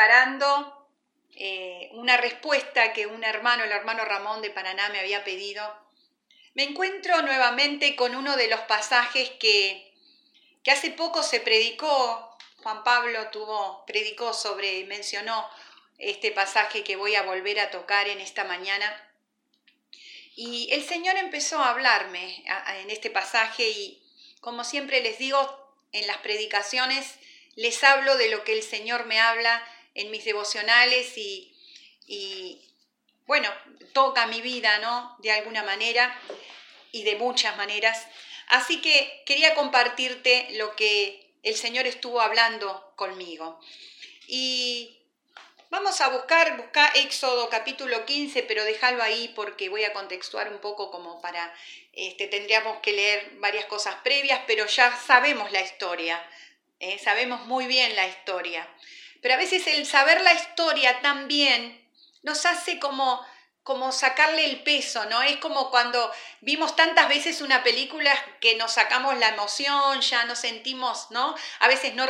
preparando eh, una respuesta que un hermano, el hermano Ramón de Paraná, me había pedido, me encuentro nuevamente con uno de los pasajes que, que hace poco se predicó, Juan Pablo tuvo, predicó sobre, mencionó este pasaje que voy a volver a tocar en esta mañana. Y el Señor empezó a hablarme en este pasaje y como siempre les digo en las predicaciones, les hablo de lo que el Señor me habla en mis devocionales y, bueno, toca mi vida, ¿no? De alguna manera y de muchas maneras. Así que quería compartirte lo que el Señor estuvo hablando conmigo. Y Vamos a buscar, buscar Éxodo capítulo 15, pero déjalo ahí porque voy a contextuar un poco como para, este, tendríamos que leer varias cosas previas, pero ya sabemos la historia, ¿eh? sabemos muy bien la historia. Pero a veces el saber la historia también nos hace como como sacarle el peso, ¿no? Es como cuando vimos tantas veces una película que nos sacamos la emoción, ya nos sentimos, ¿no? A veces no,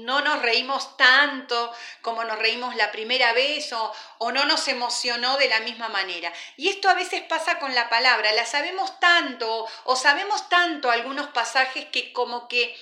no nos reímos tanto como nos reímos la primera vez o, o no nos emocionó de la misma manera. Y esto a veces pasa con la palabra, la sabemos tanto o sabemos tanto algunos pasajes que como que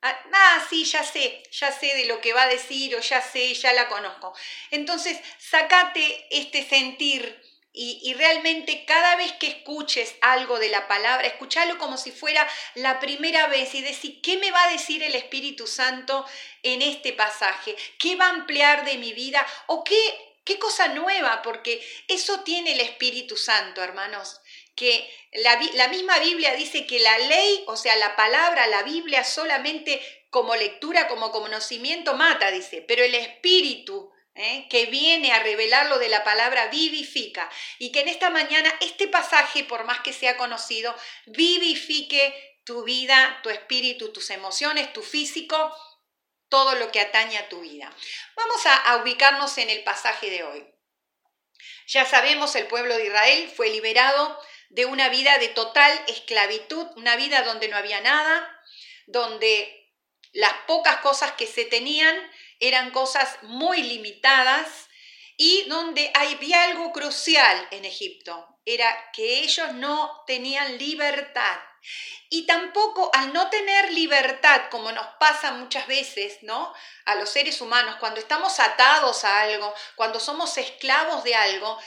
Ah, ah, sí, ya sé, ya sé de lo que va a decir o ya sé, ya la conozco. Entonces, sacate este sentir y, realmente cada vez que escuches algo de la palabra, escúchalo como si fuera la primera vez y decir, ¿qué me va a decir el Espíritu Santo en este pasaje? ¿Qué va a ampliar de mi vida? ¿O qué, qué cosa nueva? Porque eso tiene el Espíritu Santo, hermanos que la, la, misma Biblia dice que la ley, o sea, la palabra, la Biblia solamente como lectura, como conocimiento mata, dice, pero el espíritu ¿eh? que viene a revelar lo de la palabra vivifica. Y que en esta mañana este pasaje, por más que sea conocido, vivifique tu vida, tu espíritu, tus emociones, tu físico, todo lo que atañe a tu vida. Vamos a, a ubicarnos en el pasaje de hoy. Ya sabemos, el pueblo de Israel fue liberado de una vida de total esclavitud, una vida donde no había nada, donde las pocas cosas que se tenían eran cosas muy limitadas y donde había algo crucial en Egipto, era que ellos no tenían libertad. Y tampoco al no tener libertad, como nos pasa muchas veces, ¿no? A los seres humanos, cuando estamos atados a algo, cuando somos esclavos de algo,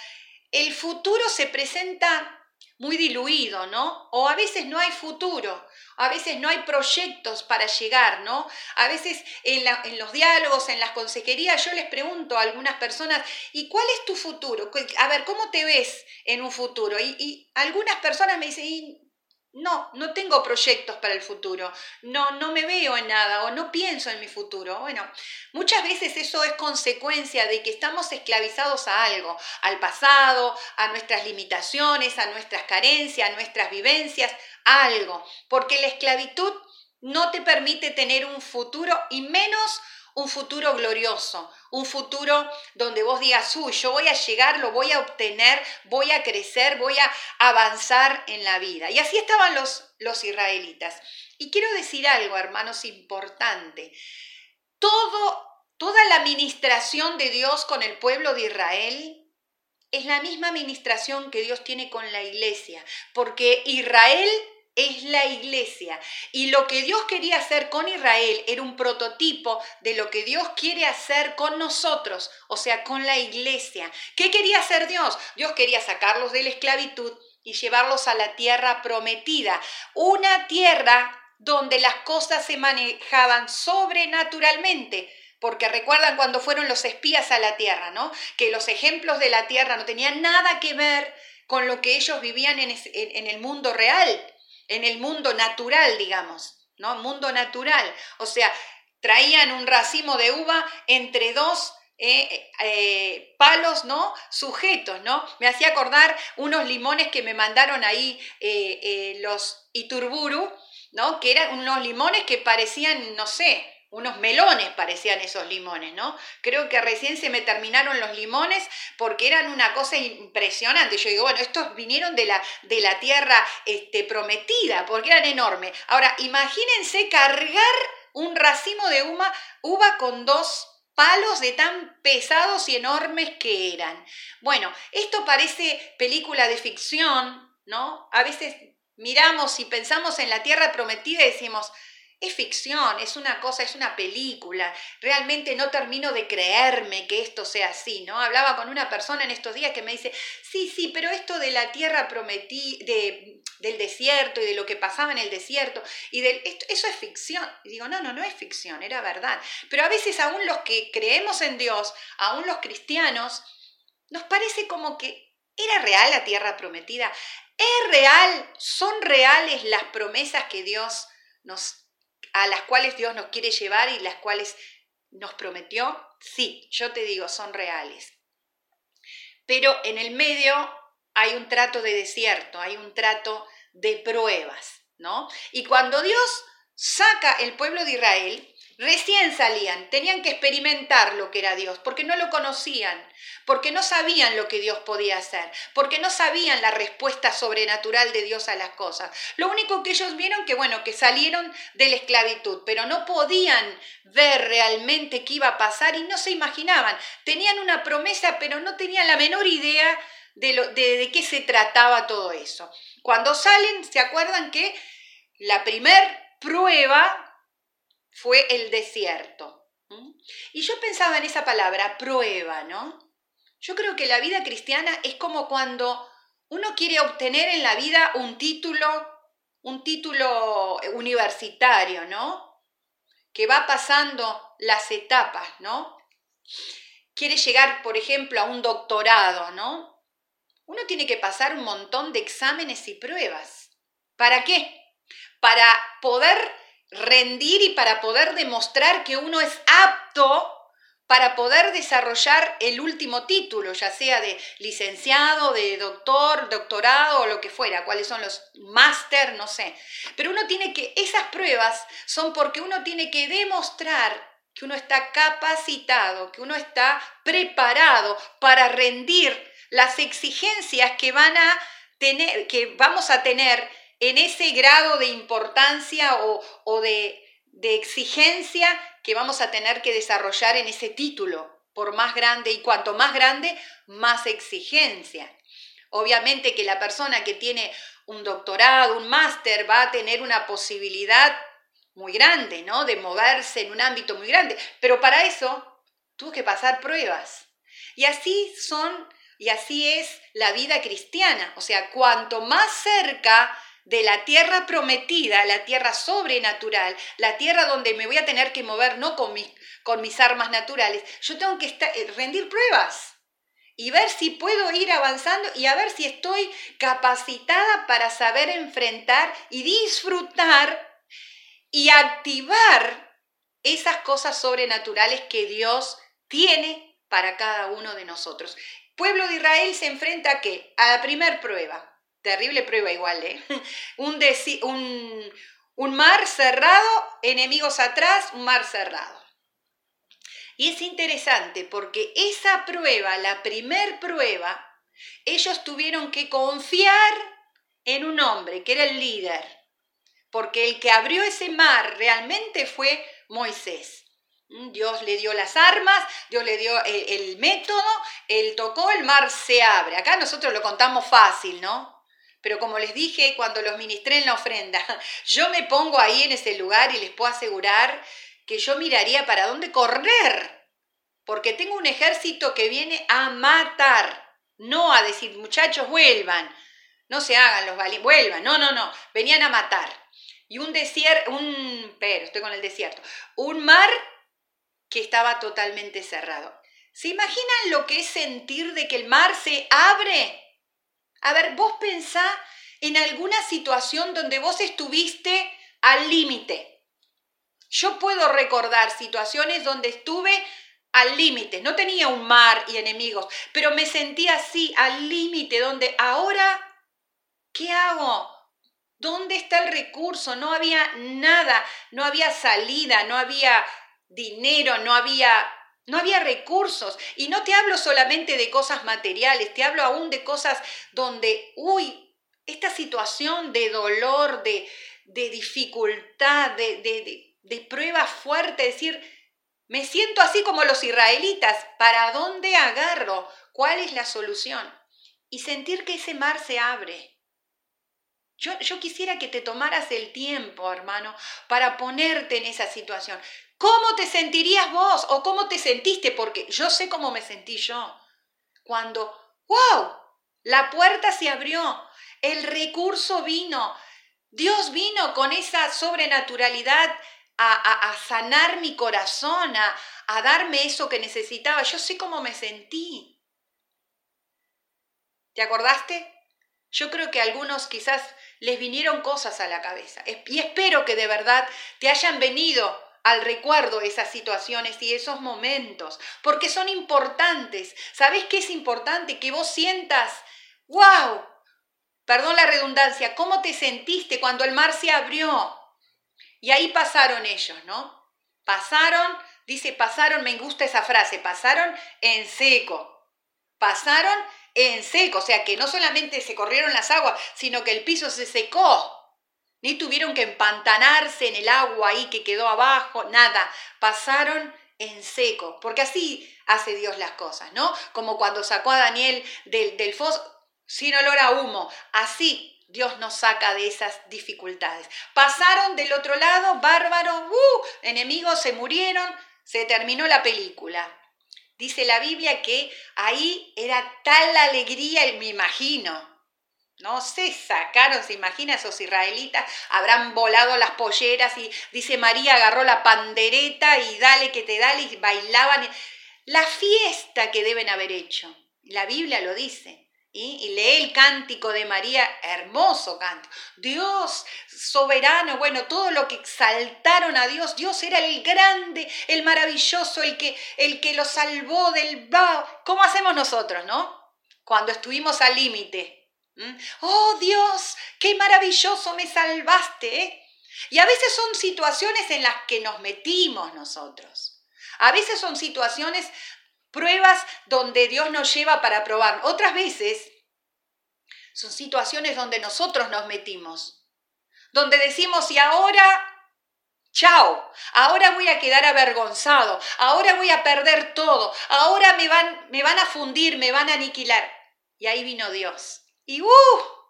el futuro se presenta muy diluido, ¿no? O a veces no hay futuro, a veces no hay proyectos para llegar, ¿no? A veces en, los diálogos, en las consejerías, yo les pregunto a algunas personas, ¿y cuál es tu futuro? A ver, ¿cómo te ves en un futuro? Y, y algunas personas me dicen, no, no tengo proyectos para el futuro, no, no me veo en nada o no pienso en mi futuro. Bueno, muchas veces eso es consecuencia de que estamos esclavizados a algo, al pasado, a nuestras limitaciones, a nuestras carencias, a nuestras vivencias, a algo, porque la esclavitud no te permite tener un futuro y menos un futuro glorioso, un futuro donde vos digas, uy, yo voy a llegar, lo voy a obtener, voy a crecer, voy a avanzar en la vida. Y así estaban los, los israelitas. Y quiero decir algo, hermanos, importante. Todo, toda la administración de Dios con el pueblo de Israel es la misma administración que Dios tiene con la iglesia, porque Israel es la iglesia. Y lo que Dios quería hacer con Israel era un prototipo de lo que Dios quiere hacer con nosotros, o sea, con la iglesia. ¿Qué quería hacer Dios? Dios quería sacarlos de la esclavitud y llevarlos a la tierra prometida, una tierra donde las cosas se manejaban sobrenaturalmente. Porque recuerdan cuando fueron los espías a la tierra, ¿no? Que los ejemplos de la tierra no tenían nada que ver con lo que ellos vivían en, el mundo real en el mundo natural, digamos, ¿no? Mundo natural. O sea, traían un racimo de uva entre dos eh, eh, palos, ¿no? Sujetos, ¿no? Me hacía acordar unos limones que me mandaron ahí eh, los Iturburu, ¿no? Que eran unos limones que parecían, no sé, unos melones parecían esos limones, ¿no? Creo que recién se me terminaron los limones porque eran una cosa impresionante. Yo digo, bueno, estos vinieron de la, de la tierra este, prometida porque eran enormes. Ahora, imagínense cargar un racimo de uva, uva con dos palos de tan pesados y enormes que eran. Bueno, esto parece película de ficción, ¿no? A veces miramos y pensamos en la tierra prometida y decimos, es ficción, es una cosa, es una película. Realmente no termino de creerme que esto sea así, ¿no? Hablaba con una persona en estos días que me dice, sí, sí, pero esto de la tierra prometida, de, del desierto y de lo que pasaba en el desierto, y eso es ficción. Y digo, no, no, no es ficción, era verdad. Pero a veces aún los que creemos en Dios, aún los cristianos, nos parece como que era real la tierra prometida. ¿Es real? ¿Son reales las promesas que Dios nos a las cuales Dios nos quiere llevar y las cuales nos prometió, sí, yo te digo, son reales. Pero en el medio hay un trato de desierto, hay un trato de pruebas, ¿no? Y cuando Dios saca el pueblo de Israel, Recién salían, tenían que experimentar lo que era Dios, porque no lo conocían, porque no sabían lo que Dios podía hacer, porque no sabían la respuesta sobrenatural de Dios a las cosas. Lo único que ellos vieron que, bueno, que salieron de la esclavitud, pero no podían ver realmente qué iba a pasar y no se imaginaban. Tenían una promesa, pero no tenían la menor idea de, lo, de, de qué se trataba todo eso. Cuando salen, ¿se acuerdan que la primer prueba fue el desierto. Y yo pensaba en esa palabra, prueba, ¿no? Yo creo que la vida cristiana es como cuando uno quiere obtener en la vida un título, un título universitario, ¿no? Que va pasando las etapas, ¿no? Quiere llegar, por ejemplo, a un doctorado, ¿no? Uno tiene que pasar un montón de exámenes y pruebas. ¿Para qué? Para poder rendir y para poder demostrar que uno es apto para poder desarrollar el último título, ya sea de licenciado, de doctor, doctorado o lo que fuera, cuáles son los máster, no sé. Pero uno tiene que, esas pruebas son porque uno tiene que demostrar que uno está capacitado, que uno está preparado para rendir las exigencias que van a tener, que vamos a tener en ese grado de importancia o, de, de exigencia que vamos a tener que desarrollar en ese título, por más grande, y cuanto más grande, más exigencia. Obviamente que la persona que tiene un doctorado, un máster, va a tener una posibilidad muy grande, ¿no? De moverse en un ámbito muy grande. Pero para eso tuvo que pasar pruebas. Y así son, y así es la vida cristiana. O sea, cuanto más cerca de la tierra prometida, la tierra sobrenatural, la tierra donde me voy a tener que mover no con mis, con mis armas naturales, yo tengo que eh, rendir pruebas y ver si puedo ir avanzando y a ver si estoy capacitada para saber enfrentar y disfrutar y activar esas cosas sobrenaturales que Dios tiene para cada uno de nosotros. Pueblo de Israel se enfrenta a qué? A la primer prueba, terrible prueba igual, ¿eh? Un, un, un mar cerrado, enemigos atrás, un mar cerrado. Y es interesante porque esa prueba, la primer prueba, ellos tuvieron que confiar en un hombre que era el líder, porque el que abrió ese mar realmente fue Moisés. Dios le dio las armas, Dios le dio el, el método, él tocó, el mar se abre. Acá nosotros lo contamos fácil, ¿no? Pero como les dije cuando los ministré en la ofrenda, yo me pongo ahí en ese lugar y les puedo asegurar que yo miraría para dónde correr, porque tengo un ejército que viene a matar, no a decir, muchachos, vuelvan, no se hagan los valientes, vuelvan, no, no, no, venían a matar. Y un desierto, un, pero estoy con el desierto, un mar que estaba totalmente cerrado. ¿Se imaginan lo que es sentir de que el mar se abre? A ver, vos pensá en alguna situación donde vos estuviste al límite. Yo puedo recordar situaciones donde estuve al límite, no tenía un mar y enemigos, pero me sentía así, al límite, donde ahora, ¿qué hago? ¿Dónde está el recurso? No había nada, no había salida, no había dinero, no había no había recursos. Y no te hablo solamente de cosas materiales, te hablo aún de cosas donde, uy, esta situación de dolor, de, de dificultad, de, de, de, prueba fuerte, decir, Me siento así como los israelitas. ¿Para dónde agarro? ¿Cuál es la solución? Y sentir que ese mar se abre. Yo, yo, quisiera que te tomaras el tiempo, hermano, para ponerte en esa situación. ¿Cómo te sentirías vos o cómo te sentiste? Porque yo sé cómo me sentí yo. Cuando, wow, la puerta se abrió, el recurso vino, Dios vino con esa sobrenaturalidad a, sanar mi corazón, a, a darme eso que necesitaba. Yo sé cómo me sentí. ¿Te acordaste? Yo creo que a algunos quizás les vinieron cosas a la cabeza. Y espero que de verdad te hayan venido al recuerdo esas situaciones y esos momentos, porque son importantes. ¿Sabes qué es importante? Que vos sientas, wow, perdón la redundancia, ¿cómo te sentiste cuando el mar se abrió? Y ahí pasaron ellos, ¿no? Pasaron, dice, pasaron, me gusta esa frase, pasaron en seco. Pasaron en seco, o sea que no solamente se corrieron las aguas, sino que el piso se secó. Ni tuvieron que empantanarse en el agua ahí que quedó abajo, nada. Pasaron en seco, porque así hace Dios las cosas, ¿no? Como cuando sacó a Daniel del, del foso, sin olor a humo. Así Dios nos saca de esas dificultades. Pasaron del otro lado, bárbaros, uh, enemigos, se murieron, se terminó la película. Dice la Biblia que ahí era tal la alegría, me imagino. No se sacaron, se imagina esos israelitas, habrán volado las polleras y dice María agarró la pandereta y dale que te dale y bailaban. La fiesta que deben haber hecho. La Biblia lo dice. Y, lee el cántico de María, hermoso cántico. Dios soberano, bueno, todo lo que exaltaron a Dios, Dios era el grande, el maravilloso, el que, el que lo salvó del... ¿Cómo hacemos nosotros, no? Cuando estuvimos al límite. Oh Dios, qué maravilloso me salvaste. ¿eh? Y a veces son situaciones en las que nos metimos nosotros. A veces son situaciones pruebas donde Dios nos lleva para probar. Otras veces son situaciones donde nosotros nos metimos, donde decimos, y ahora, chao, ahora voy a quedar avergonzado, ahora voy a perder todo, ahora me van, me van a fundir, me van a aniquilar. Y ahí vino Dios. Y ¡uh!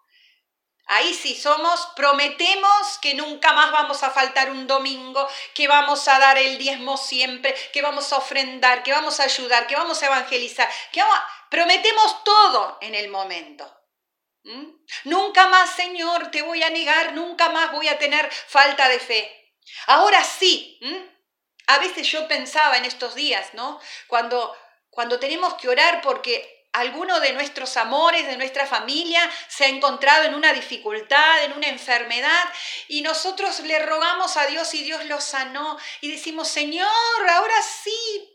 Ahí sí somos, prometemos que nunca más vamos a faltar un domingo, que vamos a dar el diezmo siempre, que vamos a ofrendar, que vamos a ayudar, que vamos a evangelizar, que prometemos todo en el momento. ¿Mm? Nunca más, Señor, te voy a negar, nunca más voy a tener falta de fe. Ahora sí, a veces yo pensaba en estos días, ¿no? Cuando, cuando tenemos que orar porque alguno de nuestros amores, de nuestra familia, se ha encontrado en una dificultad, en una enfermedad, y nosotros le rogamos a Dios y Dios lo sanó, y decimos, Señor, ahora sí.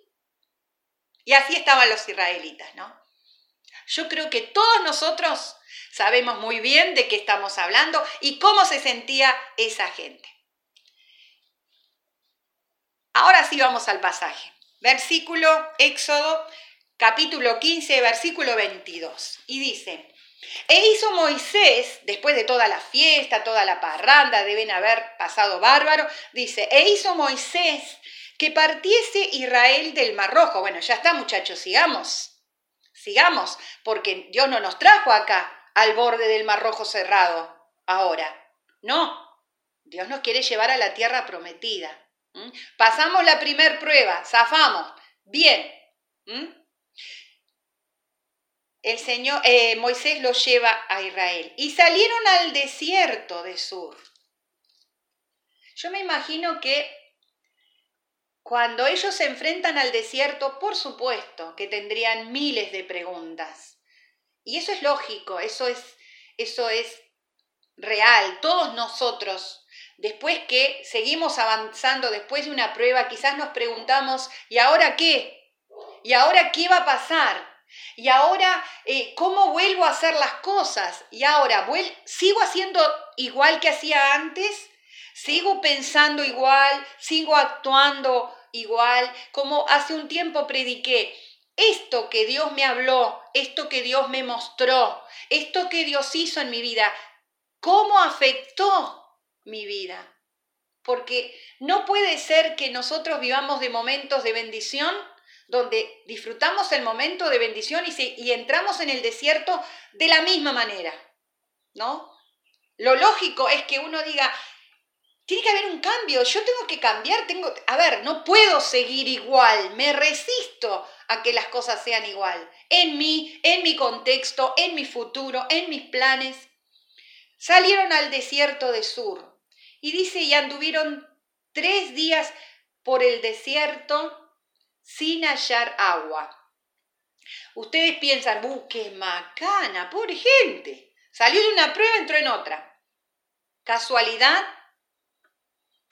Y así estaban los israelitas, ¿no? Yo creo que todos nosotros sabemos muy bien de qué estamos hablando y cómo se sentía esa gente. Ahora sí vamos al pasaje. Versículo Éxodo capítulo 15, versículo 22. Y dice, e hizo Moisés, después de toda la fiesta, toda la parranda, deben haber pasado bárbaro, dice, e hizo Moisés que partiese Israel del Mar Rojo. Bueno, ya está muchachos, sigamos, sigamos, porque Dios no nos trajo acá al borde del Mar Rojo cerrado ahora. No, Dios nos quiere llevar a la tierra prometida. Pasamos la primer prueba, zafamos, bien el Señor, eh, Moisés los lleva a Israel y salieron al desierto de Sur. Yo me imagino que cuando ellos se enfrentan al desierto, por supuesto que tendrían miles de preguntas. Y eso es lógico, eso es, eso es real. Todos nosotros, después que seguimos avanzando, después de una prueba, quizás nos preguntamos, ¿y ahora qué? ¿Y ahora qué va a pasar? Y ahora, eh, ¿cómo vuelvo a hacer las cosas? Y ahora, ¿sigo haciendo igual que hacía antes? ¿Sigo pensando igual? ¿Sigo actuando igual? Como hace un tiempo prediqué, esto que Dios me habló, esto que Dios me mostró, esto que Dios hizo en mi vida, ¿cómo afectó mi vida? porque no puede ser que nosotros vivamos de momentos de bendición donde disfrutamos el momento de bendición y, entramos en el desierto de la misma manera, ¿no? Lo lógico es que uno diga, tiene que haber un cambio, yo tengo que cambiar, tengo, a ver, no puedo seguir igual, me resisto a que las cosas sean igual, en mí, en mi contexto, en mi futuro, en mis planes. Salieron al desierto de Sur y dice, y anduvieron tres días por el desierto sin hallar agua. Ustedes piensan, ¡uh, qué macana! Pobre gente. Salió de una prueba, entró en otra. ¿Casualidad?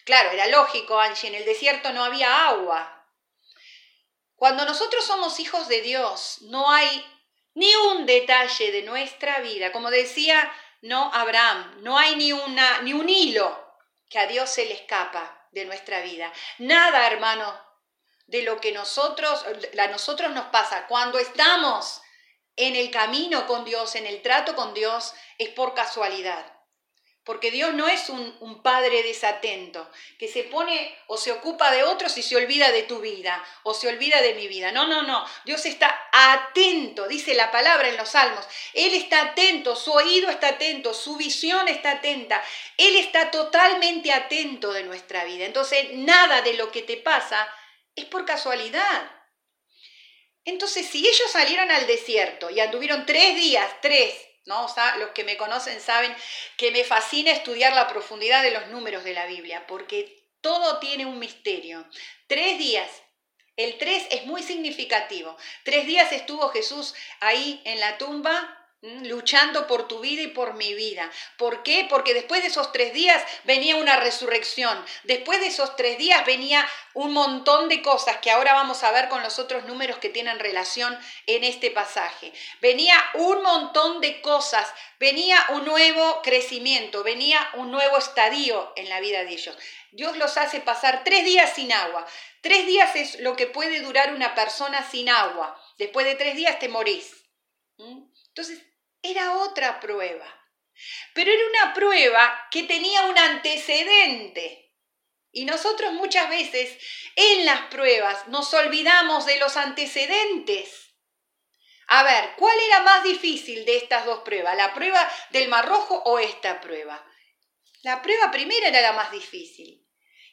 Claro, era lógico, Angie, en el desierto no había agua. Cuando nosotros somos hijos de Dios, no hay ni un detalle de nuestra vida, como decía no Abraham, no hay ni una ni un hilo que a Dios se le escapa de nuestra vida. Nada, hermano, de lo que nosotros a nosotros nos pasa cuando estamos en el camino con Dios, en el trato con Dios, es por casualidad. Porque Dios no es un, padre desatento, que se pone o se ocupa de otros y se olvida de tu vida, o se olvida de mi vida. No, no, no. Dios está atento, dice la palabra en los salmos. Él está atento, su oído está atento, su visión está atenta. Él está totalmente atento de nuestra vida. Entonces, nada de lo que te pasa es por casualidad. Entonces, si ellos salieron al desierto y anduvieron tres días, tres, ¿no? los que me conocen saben que me fascina estudiar la profundidad de los números de la Biblia, porque todo tiene un misterio. Tres días. El tres es muy significativo. Tres días estuvo Jesús ahí en la tumba luchando por tu vida y por mi vida. ¿Por qué? Porque después de esos tres días venía una resurrección. Después de esos tres días venía un montón de cosas que ahora vamos a ver con los otros números que tienen relación en este pasaje. Venía un montón de cosas. Venía un nuevo crecimiento. Venía un nuevo estadio en la vida de ellos. Dios los hace pasar tres días sin agua. Tres días es lo que puede durar una persona sin agua. Después de tres días te morís. Entonces, era otra prueba. Pero era una prueba que tenía un antecedente. Y nosotros muchas veces en las pruebas nos olvidamos de los antecedentes. A ver, ¿cuál era más difícil de estas dos pruebas? ¿La prueba del Mar Rojo o esta prueba? La prueba primera era la más difícil.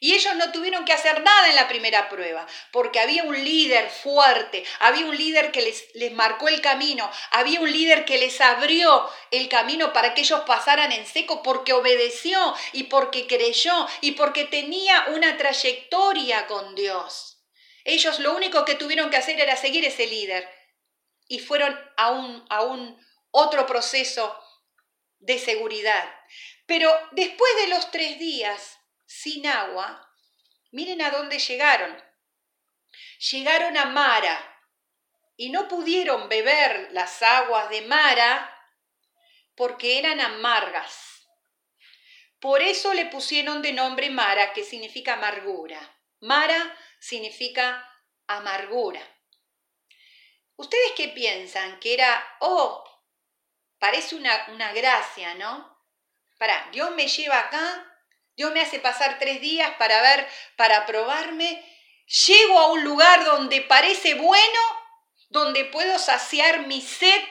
Y ellos no tuvieron que hacer nada en la primera prueba, porque había un líder fuerte, había un líder que les, les, marcó el camino, había un líder que les abrió el camino para que ellos pasaran en seco, porque obedeció y porque creyó y porque tenía una trayectoria con Dios. Ellos lo único que tuvieron que hacer era seguir ese líder y fueron a un, a un otro proceso de seguridad. Pero después de los tres días, sin agua, miren a dónde llegaron. Llegaron a Mara y no pudieron beber las aguas de Mara porque eran amargas. Por eso le pusieron de nombre Mara, que significa amargura. Mara significa amargura. ¿Ustedes qué piensan? Que era, oh, parece una, una gracia, ¿no? Para, Dios me lleva acá Dios me hace pasar tres días para ver, para probarme. Llego a un lugar donde parece bueno, donde puedo saciar mi sed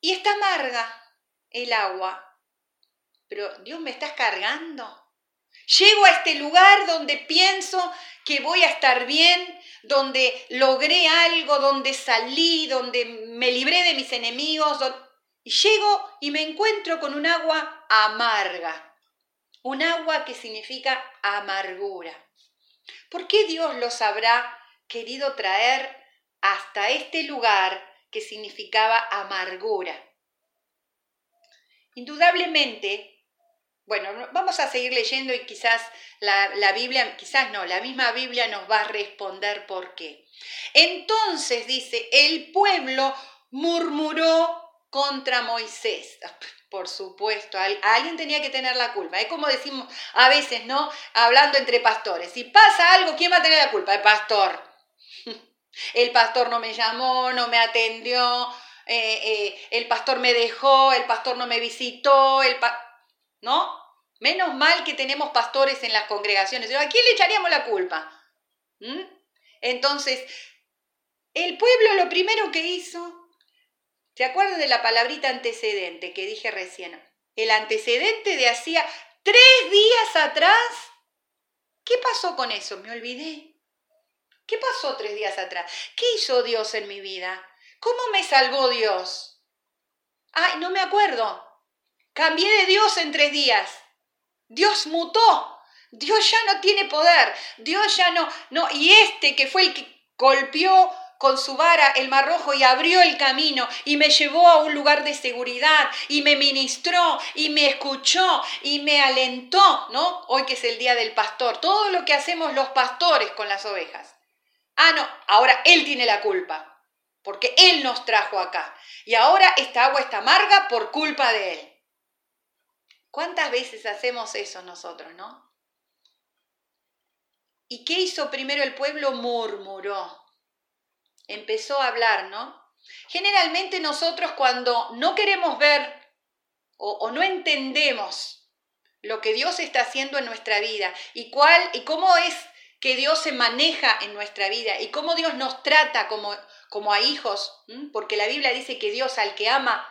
y está amarga el agua. Pero Dios me está cargando. Llego a este lugar donde pienso que voy a estar bien, donde logré algo, donde salí, donde me libré de mis enemigos. Y llego y me encuentro con un agua amarga un agua que significa amargura. ¿Por qué Dios los habrá querido traer hasta este lugar que significaba amargura? Indudablemente, bueno, vamos a seguir leyendo y quizás la, la, Biblia, quizás no, la misma Biblia nos va a responder por qué. Entonces dice, el pueblo murmuró contra Moisés. Por supuesto, alguien tenía que tener la culpa. Es como decimos a veces, ¿no? Hablando entre pastores. Si pasa algo, ¿quién va a tener la culpa? El pastor. El pastor no me llamó, no me atendió, eh, eh, el pastor me dejó, el pastor no me visitó, el ¿no? Menos mal que tenemos pastores en las congregaciones. ¿A quién le echaríamos la culpa? ¿Mm? Entonces, el pueblo lo primero que hizo, ¿te acuerdas de la palabrita antecedente que dije recién? El antecedente de hacía tres días atrás. ¿Qué pasó con eso? Me olvidé. ¿Qué pasó tres días atrás? ¿Qué hizo Dios en mi vida? ¿Cómo me salvó Dios? Ay, no me acuerdo. Cambié de Dios en tres días. Dios mutó. Dios ya no tiene poder. Dios ya no, no. Y este que fue el que golpeó con su vara el mar rojo y abrió el camino y me llevó a un lugar de seguridad y me ministró y me escuchó y me alentó, ¿no? Hoy que es el día del pastor, todo lo que hacemos los pastores con las ovejas. Ah, no, ahora Él tiene la culpa, porque Él nos trajo acá. Y ahora esta agua está amarga por culpa de Él. ¿Cuántas veces hacemos eso nosotros, no? ¿Y qué hizo primero el pueblo? Murmuró. Empezó a hablar, ¿no? Generalmente nosotros cuando no queremos ver o, no entendemos lo que Dios está haciendo en nuestra vida y cuál y cómo es que Dios se maneja en nuestra vida y cómo Dios nos trata como, como a hijos, porque la Biblia dice que Dios al que ama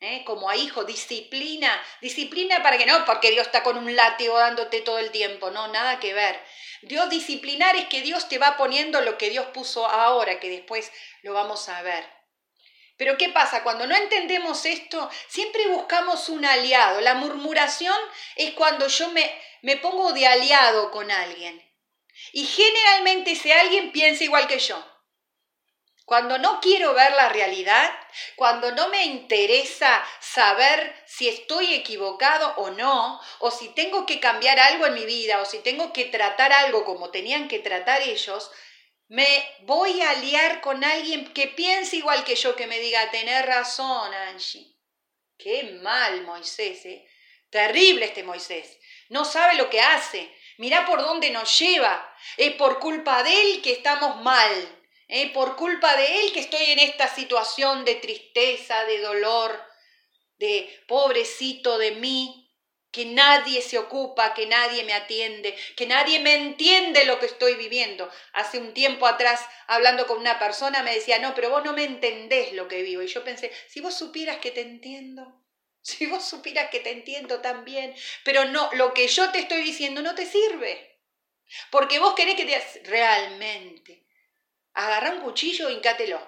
¿eh? como a hijo, disciplina, disciplina para que no, porque Dios está con un látigo dándote todo el tiempo, no, nada que ver. Dios disciplinar es que Dios te va poniendo lo que Dios puso ahora, que después lo vamos a ver. Pero ¿qué pasa? Cuando no entendemos esto, siempre buscamos un aliado. La murmuración es cuando yo me, me pongo de aliado con alguien. Y generalmente ese alguien piensa igual que yo. Cuando no quiero ver la realidad, cuando no me interesa saber si estoy equivocado o no, o si tengo que cambiar algo en mi vida, o si tengo que tratar algo como tenían que tratar ellos, me voy a liar con alguien que piense igual que yo, que me diga, tener razón, Angie. Qué mal Moisés, ¿eh? Terrible este Moisés. No sabe lo que hace. Mirá por dónde nos lleva. Es por culpa de él que estamos mal. Es por culpa de él que estoy en esta situación de tristeza, de dolor, de pobrecito de mí, que nadie se ocupa, que nadie me atiende, que nadie me entiende lo que estoy viviendo. Hace un tiempo atrás, hablando con una persona, me decía, no, pero vos no me entendés lo que vivo. Y yo pensé, si vos supieras que te entiendo, si vos supieras que te entiendo tan bien, pero no, lo que yo te estoy diciendo no te sirve. Porque vos querés que te realmente. Agarra un cuchillo e hincátelo.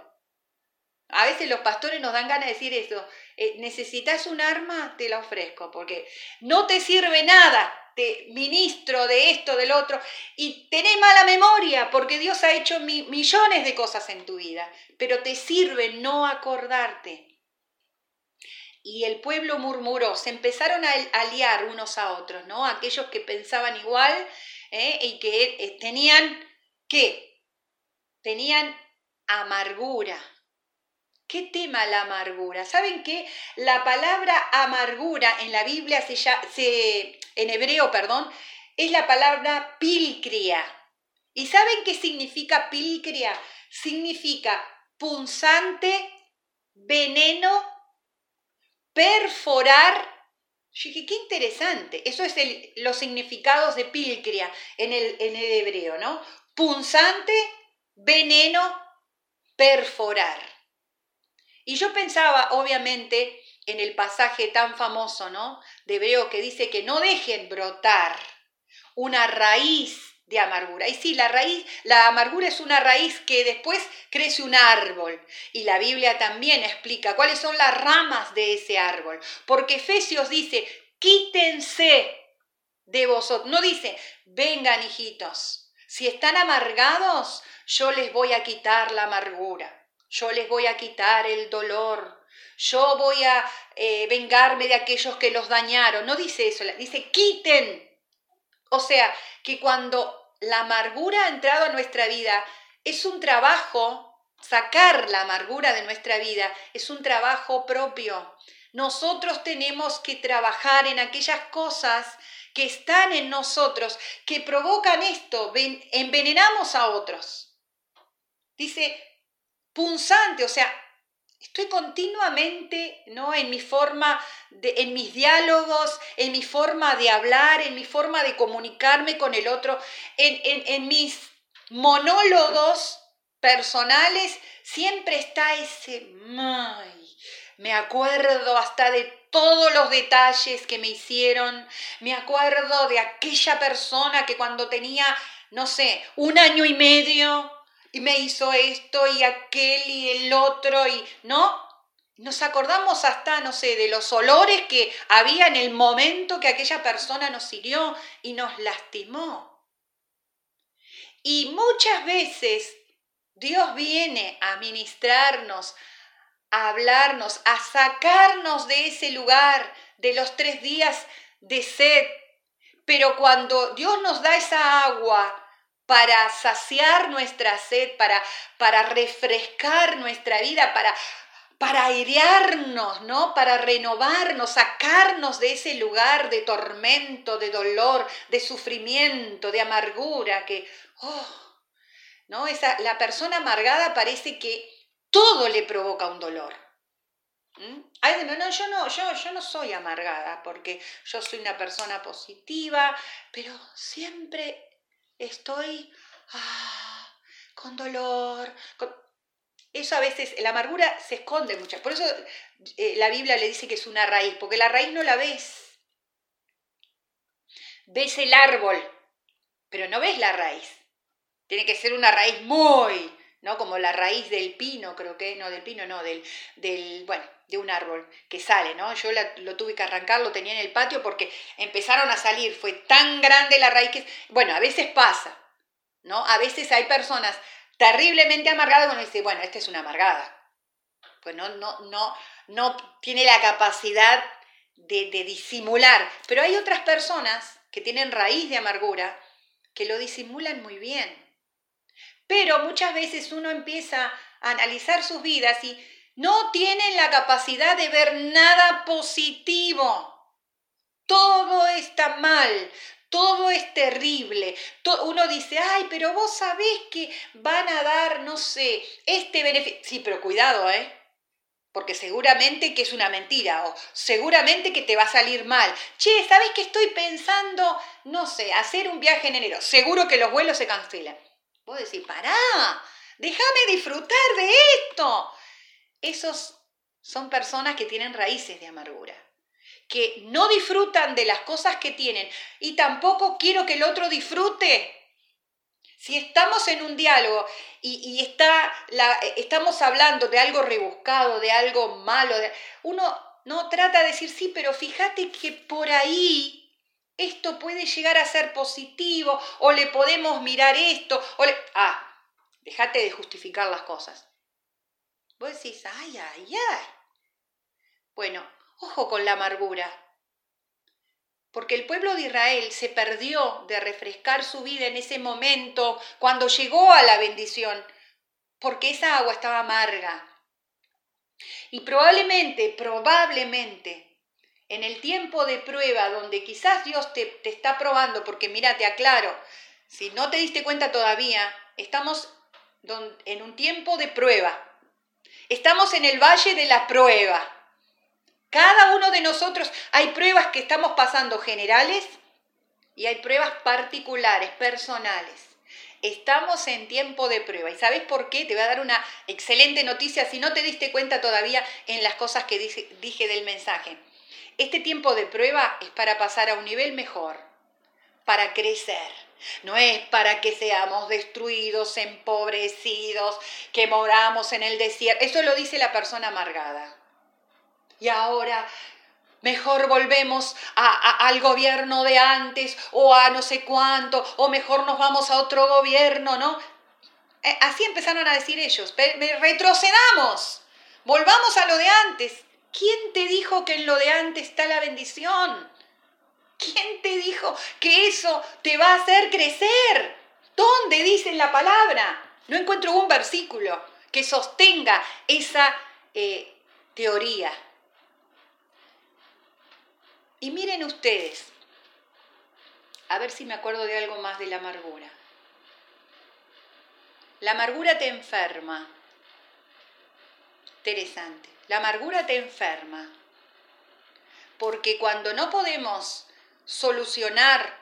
A veces los pastores nos dan ganas de decir eso. Eh, necesitas un arma, te la ofrezco, porque no te sirve nada. Te ministro de esto, del otro, y tenés mala memoria, porque Dios ha hecho millones de cosas en tu vida, pero te sirve no acordarte y el pueblo murmuró, se empezaron a aliar unos a otros, ¿no? Aquellos que pensaban igual ¿eh? y que tenían, ¿qué? Tenían amargura. ¿Qué tema la amargura? ¿Saben qué? La palabra amargura en la Biblia, se, se, en hebreo, perdón, es la palabra pilcria. ¿Y saben qué significa pilcria? Significa punzante, veneno perforar. Yo dije, qué interesante. Eso es los significados de pilcria en el, en el hebreo, ¿no? Punzante, veneno, perforar. Y yo pensaba, obviamente, en el pasaje tan famoso, ¿no? De hebreo que dice que no dejen brotar una raíz de amargura. Y sí, la raíz, la amargura es una raíz que después crece un árbol. Y la Biblia también explica cuáles son las ramas de ese árbol. Porque Efesios dice, quítense de vosotros. No dice, vengan hijitos. Si están amargados, yo les voy a quitar la amargura. Yo les voy a quitar el dolor. Yo voy a eh, vengarme de aquellos que los dañaron. No dice eso, dice quiten. O sea, que cuando la amargura ha entrado a nuestra vida, es un trabajo, sacar la amargura de nuestra vida, es un trabajo propio. Nosotros tenemos que trabajar en aquellas cosas que están en nosotros, que provocan esto, envenenamos a otros. Dice punzante, o sea, Estoy continuamente, ¿no? En mi forma, de, en mis diálogos, en mi forma de hablar, en mi forma de comunicarme con el otro, en, en mis monólogos personales, siempre está ese, me acuerdo hasta de todos los detalles que me hicieron, me acuerdo de aquella persona que cuando tenía, no sé, un año y medio y me hizo esto y aquel y el otro y, ¿no? Nos acordamos hasta, no sé, de los olores que había en el momento que aquella persona nos hirió y nos lastimó. Y muchas veces Dios viene a ministrarnos, a hablarnos, a sacarnos de ese lugar de los tres días de sed. Pero cuando Dios nos da esa agua para saciar nuestra sed, para, para refrescar nuestra vida, para, para airearnos, ¿no? Para renovarnos, sacarnos de ese lugar de tormento, de dolor, de sufrimiento, de amargura que, oh, ¿no? Esa, la persona amargada parece que todo le provoca un dolor. ¿Mm? no, no, yo no, yo, yo no soy amargada porque yo soy una persona positiva, pero siempre estoy ah, con dolor. Eso a veces, la amargura se esconde mucho. Por eso eh, la Biblia le dice que es una raíz, porque la raíz no la ves. Ves el árbol, pero no ves la raíz. Tiene que ser una raíz muy, ¿no? Como la raíz del pino, creo que, no, del pino, no, del, del bueno, de un árbol que sale, ¿no? Yo lo tuve que arrancar, lo tenía en el patio porque empezaron a salir, fue tan grande la raíz que, bueno, a veces pasa, ¿no? A veces hay personas terriblemente amargadas cuando dice, bueno, esta es una amargada. Pues no, no, no, no tiene la capacidad de, de disimular. Pero hay otras personas que tienen raíz de amargura que lo disimulan muy bien. Pero muchas veces uno empieza a analizar sus vidas y no tienen la capacidad de ver nada positivo. Todo está mal, todo es terrible. Uno dice, ay, pero vos sabés que van a dar, no sé, este beneficio. Sí, pero cuidado, ¿eh? Porque seguramente que es una mentira o seguramente que te va a salir mal. Che, ¿sabés que estoy pensando, no sé, hacer un viaje en enero? Seguro que los vuelos se cancelan. Vos decís, pará, déjame disfrutar de esto. Esos son personas que tienen raíces de amargura, que no disfrutan de las cosas que tienen y tampoco quiero que el otro disfrute. Si estamos en un diálogo y, está la, estamos hablando de algo rebuscado, de algo malo, uno no trata de decir, sí, pero fíjate que por ahí esto puede llegar a ser positivo, o le podemos mirar esto, o le... Ah, déjate de justificar las cosas. Vos decís, ay, ay, ay. Bueno, ojo con la amargura. Porque el pueblo de Israel se perdió de refrescar su vida en ese momento cuando llegó a la bendición, porque esa agua estaba amarga. Y probablemente, probablemente, en el tiempo de prueba donde quizás Dios te, está probando, porque mira, te aclaro, si no te diste cuenta todavía, estamos en un tiempo de prueba. Estamos en el valle de la prueba. Cada uno de nosotros hay pruebas que estamos pasando generales y hay pruebas particulares, personales. Estamos en tiempo de prueba. ¿Y sabes por qué? Te voy a dar una excelente noticia si no te diste cuenta todavía en las cosas que dije del mensaje. Este tiempo de prueba es para pasar a un nivel mejor, para crecer. No es para que seamos destruidos, empobrecidos, que moramos en el desierto. Eso lo dice la persona amargada. Y ahora mejor volvemos al gobierno de antes o a no sé cuánto, o mejor nos vamos a otro gobierno, ¿no? Eh, así empezaron a decir ellos, retrocedamos, volvamos a lo de antes. ¿Quién te dijo que en lo de antes está la bendición? ¿Quién te dijo que eso te va a hacer crecer? ¿Dónde dice la palabra? No encuentro un versículo que sostenga esa eh, teoría. Y miren ustedes, a ver si me acuerdo de algo más de la amargura. La amargura te enferma. Interesante. La amargura te enferma. Porque cuando no podemos solucionar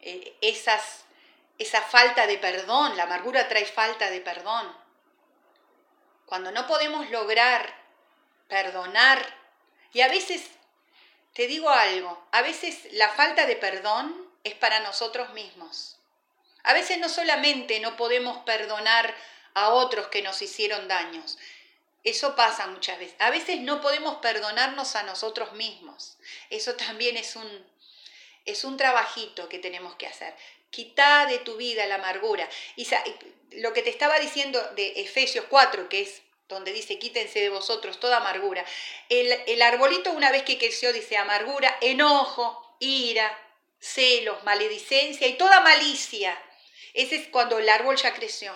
eh, esas, esa falta de perdón, la amargura trae falta de perdón. Cuando no podemos lograr perdonar, y a veces, te digo algo, a veces la falta de perdón es para nosotros mismos. A veces no solamente no podemos perdonar a otros que nos hicieron daños, eso pasa muchas veces. A veces no podemos perdonarnos a nosotros mismos. Eso también es un, es un trabajito que tenemos que hacer. Quita de tu vida la amargura. Y lo que te estaba diciendo de Efesios 4, que es donde dice quítense de vosotros toda amargura. El, el arbolito una vez que creció dice amargura, enojo, ira, celos, maledicencia y toda malicia. Ese es cuando el árbol ya creció.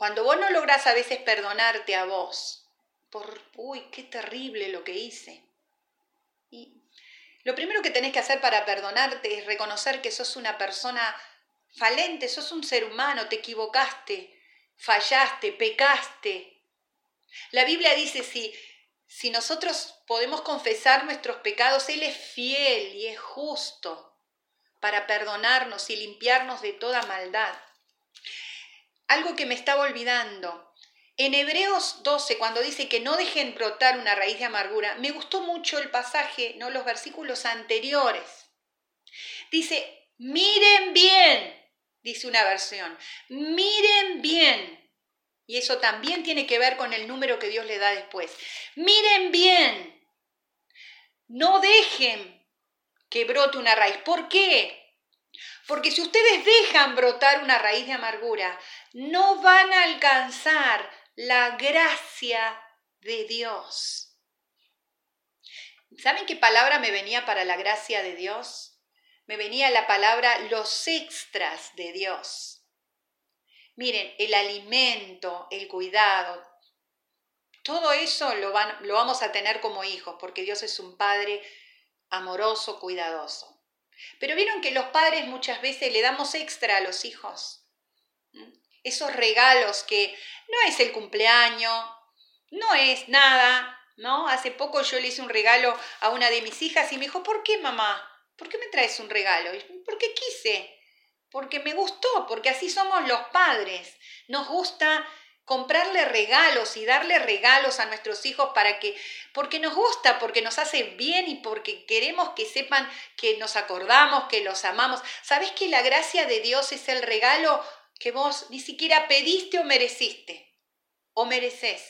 Cuando vos no lográs a veces perdonarte a vos, por, uy, qué terrible lo que hice. Y lo primero que tenés que hacer para perdonarte es reconocer que sos una persona falente, sos un ser humano, te equivocaste, fallaste, pecaste. La Biblia dice, si, si nosotros podemos confesar nuestros pecados, Él es fiel y es justo para perdonarnos y limpiarnos de toda maldad algo que me estaba olvidando. En Hebreos 12, cuando dice que no dejen brotar una raíz de amargura, me gustó mucho el pasaje, no los versículos anteriores. Dice, miren bien, dice una versión, miren bien. Y eso también tiene que ver con el número que Dios le da después. Miren bien, no dejen que brote una raíz. ¿Por qué? Porque si ustedes dejan brotar una raíz de amargura, no van a alcanzar la gracia de Dios. ¿Saben qué palabra me venía para la gracia de Dios? Me venía la palabra los extras de Dios. Miren, el alimento, el cuidado, todo eso lo, lo vamos a tener como hijos, porque Dios es un Padre amoroso, cuidadoso. Pero vieron que los padres muchas veces le damos extra a los hijos. Esos regalos que no es el cumpleaños, no es nada, ¿no? Hace poco yo le hice un regalo a una de mis hijas y me dijo, ¿por qué mamá? ¿Por qué me traes un regalo? Porque quise, porque me gustó, porque así somos los padres. Nos gusta comprarle regalos y darle regalos a nuestros hijos para que, porque nos gusta, porque nos hace bien y porque queremos que sepan que nos acordamos, que los amamos. ¿Sabes que la gracia de Dios es el regalo que vos ni siquiera pediste o mereciste? O mereces,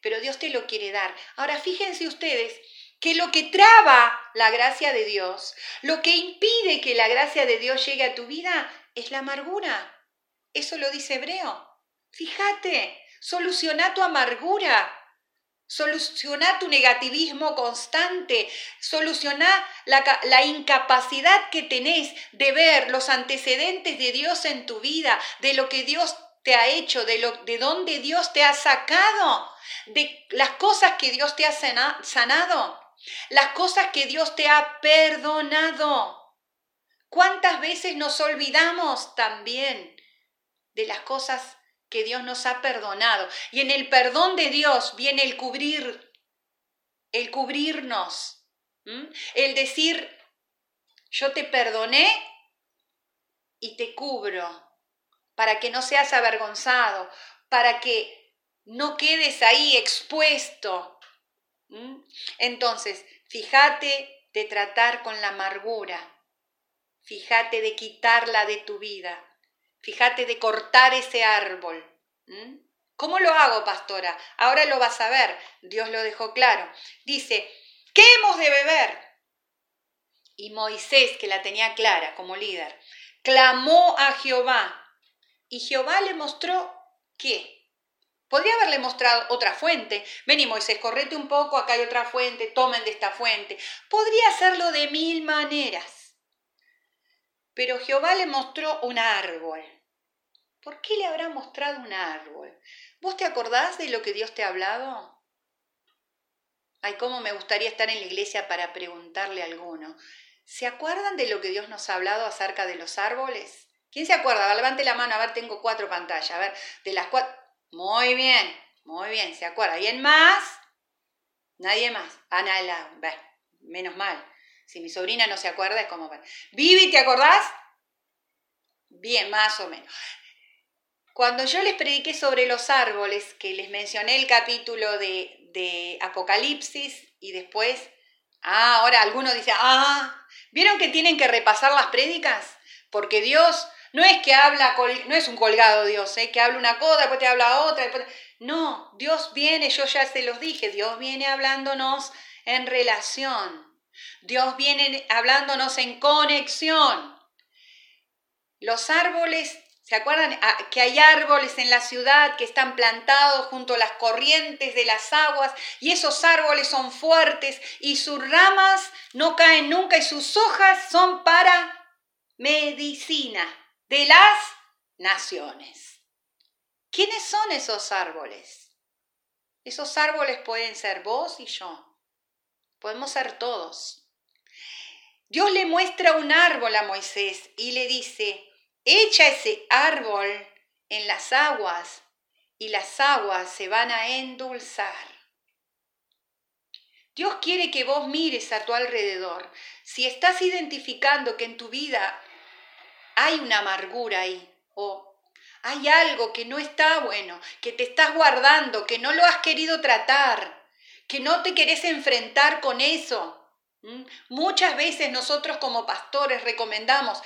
pero Dios te lo quiere dar. Ahora fíjense ustedes que lo que traba la gracia de Dios, lo que impide que la gracia de Dios llegue a tu vida, es la amargura. Eso lo dice Hebreo. Fíjate, Soluciona tu amargura. Soluciona tu negativismo constante. Soluciona la, incapacidad que tenés de ver los antecedentes de Dios en tu vida, de lo que Dios te ha hecho, de, lo, de dónde Dios te ha sacado, de las cosas que Dios te ha sanado, las cosas que Dios te ha perdonado. ¿Cuántas veces nos olvidamos también de las cosas que Dios nos ha perdonado. Y en el perdón de Dios viene el cubrir, el cubrirnos, el decir, yo te perdoné y te cubro, para que no seas avergonzado, para que no quedes ahí expuesto. Entonces, fíjate de tratar con la amargura, fíjate de quitarla de tu vida Fíjate de cortar ese árbol. ¿Cómo lo hago, pastora? Ahora lo vas a ver. Dios lo dejó claro. Dice, ¿qué hemos de beber? Y Moisés, que la tenía clara como líder, clamó a Jehová. Y Jehová le mostró qué. Podría haberle mostrado otra fuente. Vení, Moisés, correte un poco, acá hay otra fuente, tomen de esta fuente. Podría hacerlo de mil maneras. Pero Jehová le mostró un árbol. ¿Por qué le habrá mostrado un árbol? ¿Vos te acordás de lo que Dios te ha hablado? Ay, cómo me gustaría estar en la iglesia para preguntarle a alguno. ¿Se acuerdan de lo que Dios nos ha hablado acerca de los árboles? ¿Quién se acuerda? Levante la mano, a ver, tengo cuatro pantallas. A ver, de las cuatro. Muy bien. Muy bien, se acuerda. ¿Y en más? Nadie más. Ana, la, menos mal. Si mi sobrina no se acuerda, es como... Vivi, ¿te acordás? Bien, más o menos. Cuando yo les prediqué sobre los árboles, que les mencioné el capítulo de, de Apocalipsis y después, ah, ahora algunos dicen, ah, ¿vieron que tienen que repasar las prédicas? Porque Dios no es que habla, no es un colgado Dios, ¿eh? que habla una cosa, después te habla otra. No, Dios viene, yo ya se los dije, Dios viene hablándonos en relación. Dios viene hablándonos en conexión. Los árboles, ¿se acuerdan ah, que hay árboles en la ciudad que están plantados junto a las corrientes de las aguas y esos árboles son fuertes y sus ramas no caen nunca y sus hojas son para medicina de las naciones. ¿Quiénes son esos árboles? Esos árboles pueden ser vos y yo. Podemos ser todos. Dios le muestra un árbol a Moisés y le dice, echa ese árbol en las aguas y las aguas se van a endulzar. Dios quiere que vos mires a tu alrededor. Si estás identificando que en tu vida hay una amargura ahí o hay algo que no está bueno, que te estás guardando, que no lo has querido tratar, que no te querés enfrentar con eso. Muchas veces nosotros como pastores recomendamos,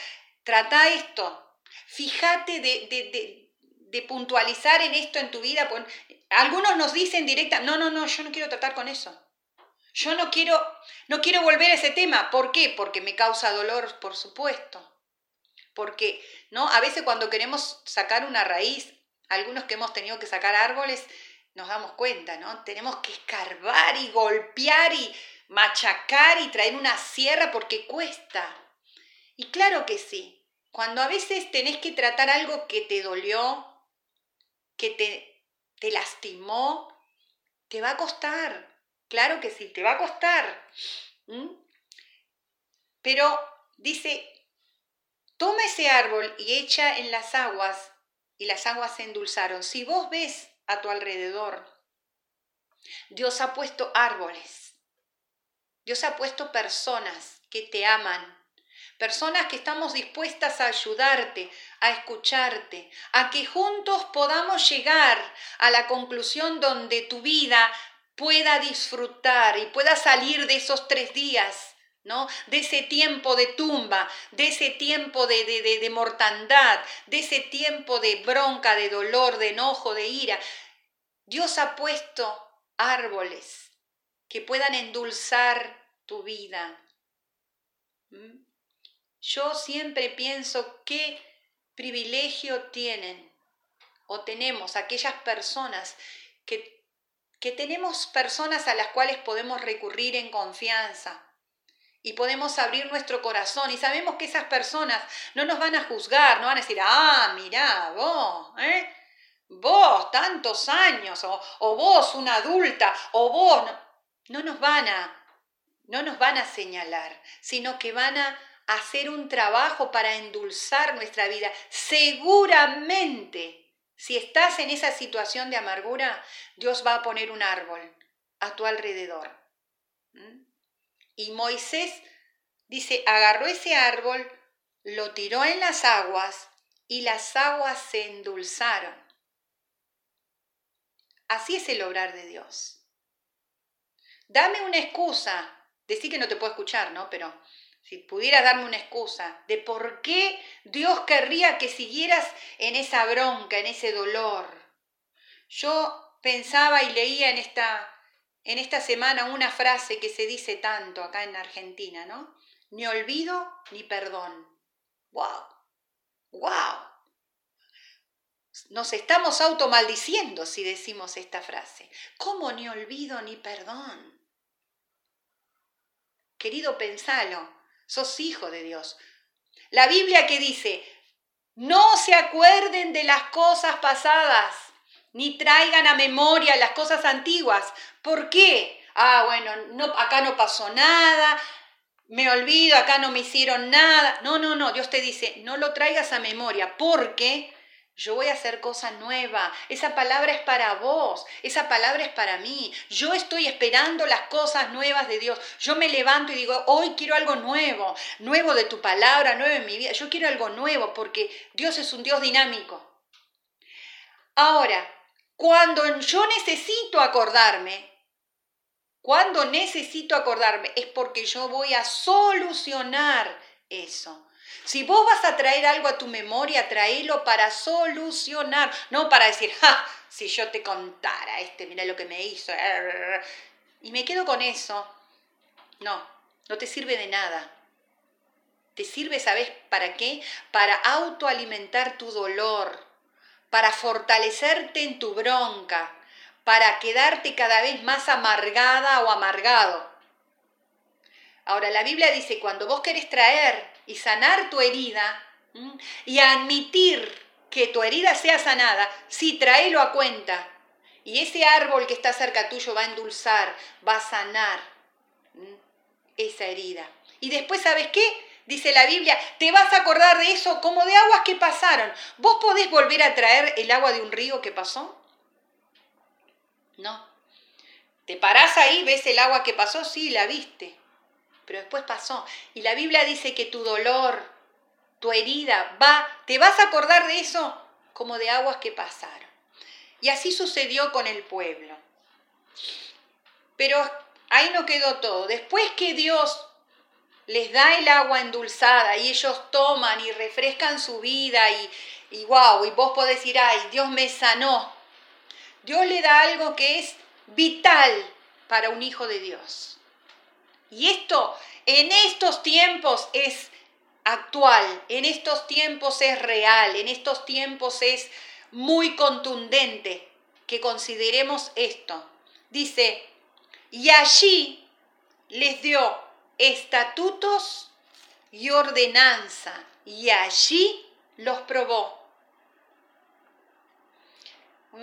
trata esto, fíjate de, de, puntualizar en esto en tu vida. Algunos nos dicen directa, no, no, no, yo no quiero tratar con eso. Yo no quiero, no quiero volver a ese tema. ¿Por qué? Porque me causa dolor, por supuesto. Porque, ¿no? A veces cuando queremos sacar una raíz, algunos que hemos tenido que sacar árboles, nos damos cuenta, ¿no? Tenemos que escarbar y golpear y machacar y traer una sierra porque cuesta. Y claro que sí, cuando a veces tenés que tratar algo que te dolió, que te, te lastimó, te va a costar. Claro que sí, te va a costar. Pero dice, toma ese árbol y echa en las aguas, y las aguas se endulzaron. Si vos ves a tu alrededor, Dios ha puesto árboles, Dios ha puesto personas que te aman, personas que estamos dispuestas a ayudarte, a escucharte, a que juntos podamos llegar a la conclusión donde tu vida pueda disfrutar y pueda salir de esos tres días ¿no? De ese tiempo de tumba, de ese tiempo de, de, de, mortandad, de ese tiempo de bronca, de dolor, de enojo, de ira. Dios ha puesto árboles que puedan endulzar tu vida. ¿Mm? Yo siempre pienso qué privilegio tienen o tenemos aquellas personas que, que tenemos personas a las cuales podemos recurrir en confianza, y podemos abrir nuestro corazón y sabemos que esas personas no nos van a juzgar, no van a decir, ah, mirá, vos, ¿eh? Vos, tantos años, o, o vos, una adulta, o vos, no, no, nos van a, no nos van a señalar, sino que van a hacer un trabajo para endulzar nuestra vida. Seguramente, si estás en esa situación de amargura, Dios va a poner un árbol a tu alrededor. Y Moisés dice, agarró ese árbol, lo tiró en las aguas y las aguas se endulzaron. Así es el obrar de Dios. Dame una excusa, decir que no te puedo escuchar, ¿no? Pero si pudieras darme una excusa de por qué Dios querría que siguieras en esa bronca, en ese dolor. Yo pensaba y leía en esta en esta semana una frase que se dice tanto acá en Argentina, ¿no? Ni olvido ni perdón. ¡Wow! ¡Wow! Nos estamos automaldiciendo si decimos esta frase. ¿Cómo ni olvido ni perdón? Querido, pensalo, sos hijo de Dios. La Biblia que dice, no se acuerden de las cosas pasadas, ni traigan a memoria las cosas antiguas. ¿Por qué? Ah, bueno, no, acá no pasó nada, me olvido, acá no me hicieron nada. No, no, no, Dios te dice, no lo traigas a memoria porque Yo voy a hacer cosa nueva. Esa palabra es para vos. Esa palabra es para mí. Yo estoy esperando las cosas nuevas de Dios. Yo me levanto y digo, hoy quiero algo nuevo. Nuevo de tu palabra, nuevo en mi vida. Yo quiero algo nuevo porque Dios es un Dios dinámico. Ahora, cuando yo necesito acordarme, cuando necesito acordarme es porque yo voy a solucionar eso. Si vos vas a traer algo a tu memoria, tráelo para solucionar, no para decir, ja, si yo te contara, este, mira lo que me hizo, y me quedo con eso. No, no te sirve de nada. Te sirve, ¿sabes para qué? Para autoalimentar tu dolor, para fortalecerte en tu bronca, para quedarte cada vez más amargada o amargado. Ahora, la Biblia dice, cuando vos querés traer y sanar tu herida y admitir que tu herida sea sanada, sí, tráelo a cuenta. Y ese árbol que está cerca tuyo va a endulzar, va a sanar esa herida. Y después, ¿sabes qué? Dice la Biblia, te vas a acordar de eso como de aguas que pasaron. ¿Vos podés volver a traer el agua de un río que pasó? No. Te parás ahí, ves el agua que pasó, sí, la viste pero después pasó. Y la Biblia dice que tu dolor, tu herida, va, te vas a acordar de eso como de aguas que pasaron. Y así sucedió con el pueblo. Pero ahí no quedó todo. Después que Dios les da el agua endulzada y ellos toman y refrescan su vida y, y wow, y vos podés decir, ay, Dios me sanó. Dios le da algo que es vital para un hijo de Dios. Y esto en estos tiempos es actual, en estos tiempos es real, en estos tiempos es muy contundente que consideremos esto. Dice, y allí les dio estatutos y ordenanza, y allí los probó.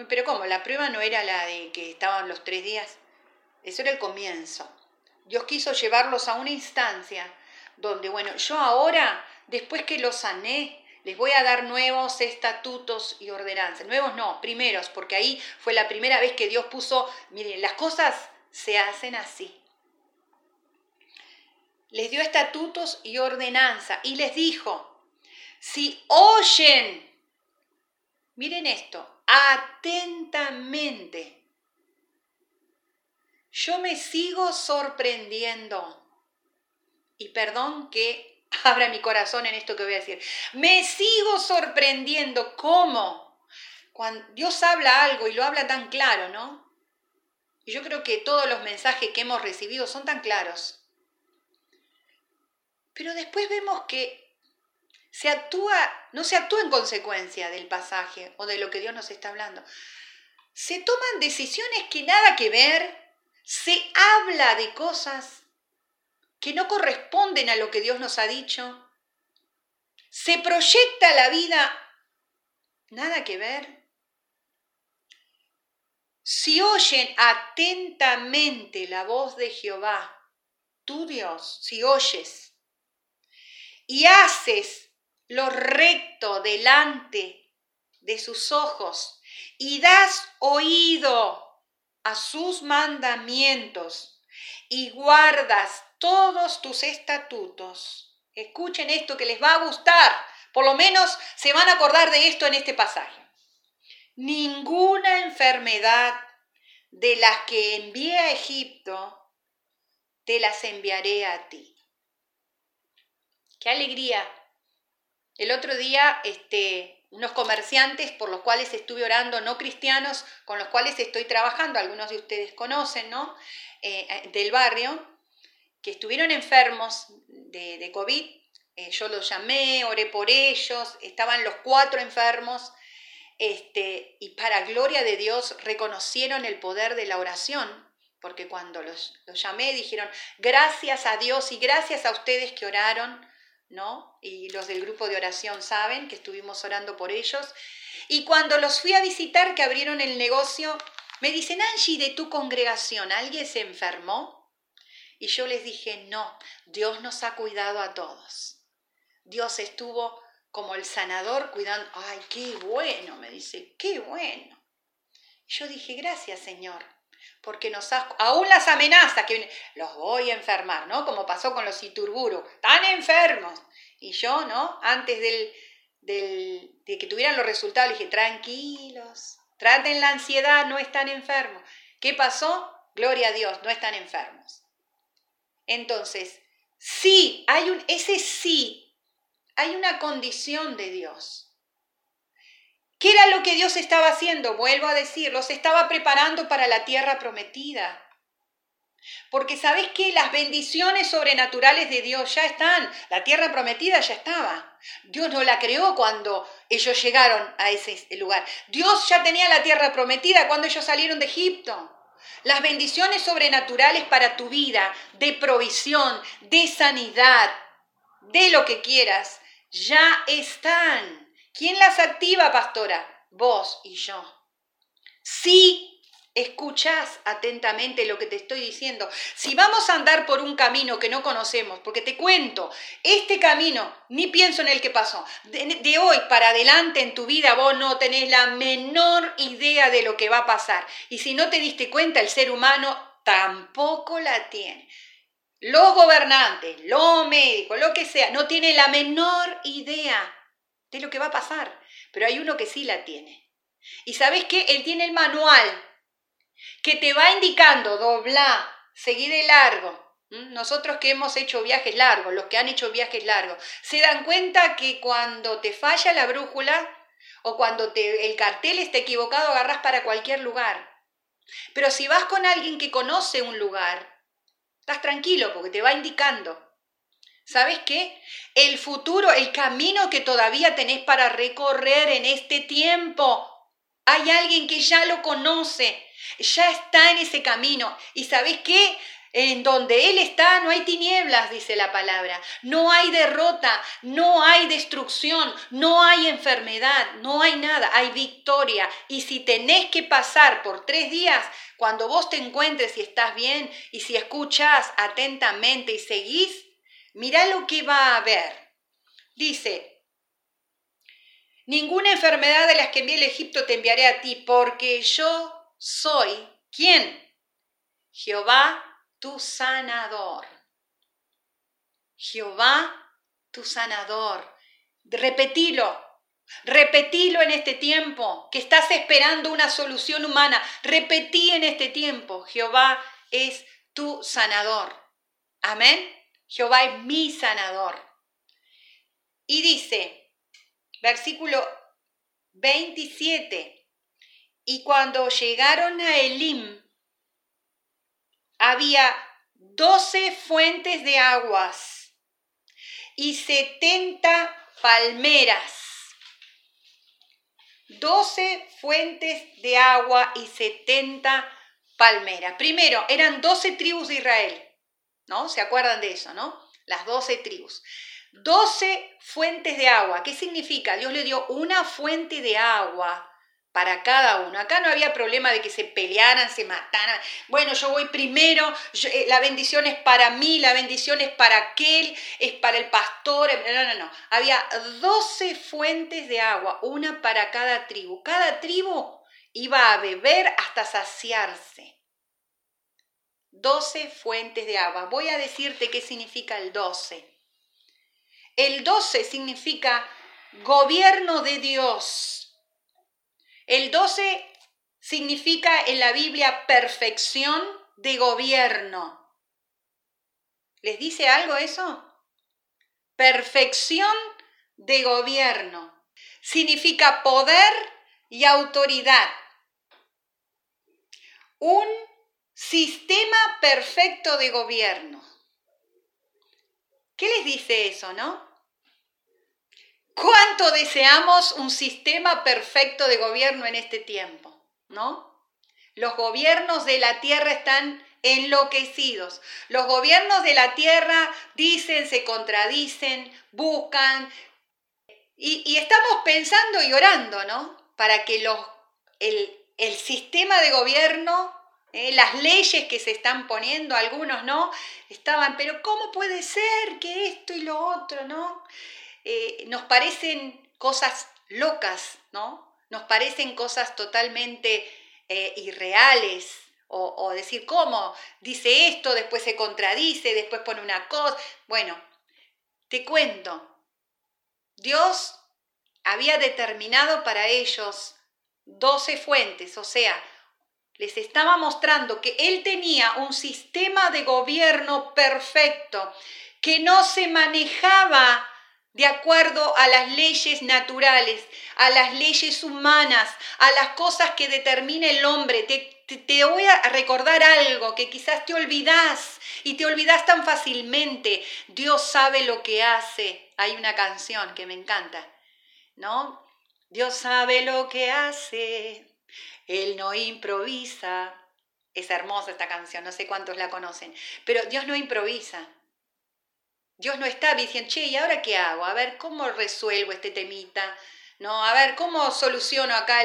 Pero ¿cómo? La prueba no era la de que estaban los tres días. Eso era el comienzo. Dios quiso llevarlos a una instancia donde, bueno, yo ahora, después que los sané, les voy a dar nuevos estatutos y ordenanzas. Nuevos no, primeros, porque ahí fue la primera vez que Dios puso, miren, las cosas se hacen así. Les dio estatutos y ordenanza y les dijo, si oyen, miren esto, atentamente yo me sigo sorprendiendo. Y perdón que abra mi corazón en esto que voy a decir. Me sigo sorprendiendo cómo cuando Dios habla algo y lo habla tan claro, ¿no? Y yo creo que todos los mensajes que hemos recibido son tan claros. Pero después vemos que se actúa, no se actúa en consecuencia del pasaje o de lo que Dios nos está hablando. Se toman decisiones que nada que ver se habla de cosas que no corresponden a lo que Dios nos ha dicho, se proyecta la vida, nada que ver. Si oyen atentamente la voz de Jehová, tu Dios, si oyes y haces lo recto delante de sus ojos y das oído a sus mandamientos y guardas todos tus estatutos. Escuchen esto que les va a gustar. Por lo menos se van a acordar de esto en este pasaje. Ninguna enfermedad de las que envié a Egipto, te las enviaré a ti. Qué alegría. El otro día, este, unos comerciantes por los cuales estuve orando, no cristianos, con los cuales estoy trabajando, algunos de ustedes conocen, ¿no? Eh, eh, del barrio, que estuvieron enfermos de, COVID. Eh, yo los llamé, oré por ellos, estaban los cuatro enfermos, este, y para gloria de Dios reconocieron el poder de la oración, porque cuando los, los llamé dijeron, gracias a Dios y gracias a ustedes que oraron, ¿no? Y los del grupo de oración saben que estuvimos orando por ellos. Y cuando los fui a visitar, que abrieron el negocio, me dicen, Angie, de tu congregación, ¿alguien se enfermó? Y yo les dije, no, Dios nos ha cuidado a todos. Dios estuvo como el sanador cuidando. Ay, qué bueno, me dice, qué bueno. Yo dije, gracias Señor, porque nos has, aún las amenazas que los voy a enfermar, ¿no? Como pasó con los Iturburu, tan enfermos. Y yo, ¿no? Antes del, del, de que tuvieran los resultados, dije, tranquilos, traten la ansiedad, no están enfermos. ¿Qué pasó? Gloria a Dios, no están enfermos. Entonces, sí, hay un, ese sí, hay una condición de Dios. ¿Qué era lo que Dios estaba haciendo? Vuelvo a decir, los estaba preparando para la tierra prometida. Porque sabes que las bendiciones sobrenaturales de Dios ya están, la tierra prometida ya estaba. Dios no la creó cuando ellos llegaron a ese lugar. Dios ya tenía la tierra prometida cuando ellos salieron de Egipto. Las bendiciones sobrenaturales para tu vida, de provisión, de sanidad, de lo que quieras, ya están. ¿Quién las activa, pastora? Vos y yo. Si escuchás atentamente lo que te estoy diciendo, si vamos a andar por un camino que no conocemos, porque te cuento, este camino, ni pienso en el que pasó, de, hoy para adelante en tu vida vos no tenés la menor idea de lo que va a pasar. Y si no te diste cuenta, el ser humano tampoco la tiene. Los gobernantes, los médicos, lo que sea, no tiene la menor idea de lo que va a pasar. Pero hay uno que sí la tiene. Y sabes qué? Él tiene el manual que te va indicando, dobla, seguí de largo. Nosotros que hemos hecho viajes largos, los que han hecho viajes largos, se dan cuenta que cuando te falla la brújula o cuando te, el cartel está equivocado, agarras para cualquier lugar. Pero si vas con alguien que conoce un lugar, estás tranquilo porque te va indicando. ¿Sabes qué? El futuro, el camino que todavía tenés para recorrer en este tiempo. Hay alguien que ya lo conoce, ya está en ese camino. ¿Y sabes qué? En donde Él está no hay tinieblas, dice la palabra. No hay derrota, no hay destrucción, no hay enfermedad, no hay nada, hay victoria. Y si tenés que pasar por tres días, cuando vos te encuentres y estás bien, y si escuchás atentamente y seguís, Mira lo que va a haber. Dice, ninguna enfermedad de las que envié al Egipto te enviaré a ti, porque yo soy, ¿quién? Jehová tu sanador. Jehová tu sanador. Repetilo, repetilo en este tiempo, que estás esperando una solución humana. Repetí en este tiempo, Jehová es tu sanador. Amén. Jehová es mi sanador. Y dice, versículo 27, y cuando llegaron a Elim, había doce fuentes de aguas y setenta palmeras. Doce fuentes de agua y setenta palmeras. Primero, eran doce tribus de Israel. ¿No? ¿Se acuerdan de eso, no? Las doce tribus. Doce fuentes de agua. ¿Qué significa? Dios le dio una fuente de agua para cada uno. Acá no había problema de que se pelearan, se mataran. Bueno, yo voy primero, eh, la bendición es para mí, la bendición es para aquel, es para el pastor. No, no, no. Había doce fuentes de agua, una para cada tribu. Cada tribu iba a beber hasta saciarse. 12 fuentes de agua. Voy a decirte qué significa el 12. El 12 significa gobierno de Dios. El 12 significa en la Biblia perfección de gobierno. ¿Les dice algo eso? Perfección de gobierno. Significa poder y autoridad. Un Sistema perfecto de gobierno. ¿Qué les dice eso, no? ¿Cuánto deseamos un sistema perfecto de gobierno en este tiempo, no? Los gobiernos de la tierra están enloquecidos. Los gobiernos de la tierra dicen, se contradicen, buscan, y, estamos pensando y orando, ¿no? Para que los, el, el sistema de gobierno ¿eh? las leyes que se están poniendo, algunos no, estaban, pero ¿cómo puede ser que esto y lo otro, no? eh, nos parecen cosas locas, ¿no? Nos parecen cosas totalmente eh, irreales, o, decir, ¿cómo? Dice esto, después se contradice, después pone una cosa. Bueno, te cuento, Dios había determinado para ellos doce fuentes, o sea, les estaba mostrando que Él tenía un sistema de gobierno perfecto, que no se manejaba de acuerdo a las leyes naturales, a las leyes humanas, a las cosas que determina el hombre. Te, te, voy a recordar algo que quizás te olvidas y te olvidas tan fácilmente. Dios sabe lo que hace. Hay una canción que me encanta, ¿no? Dios sabe lo que hace. Él no improvisa. Es hermosa esta canción, no sé cuántos la conocen, pero Dios no improvisa. Dios no está diciendo, che, ¿y ahora qué hago? A ver, ¿cómo resuelvo este temita? No, a ver, ¿cómo soluciono acá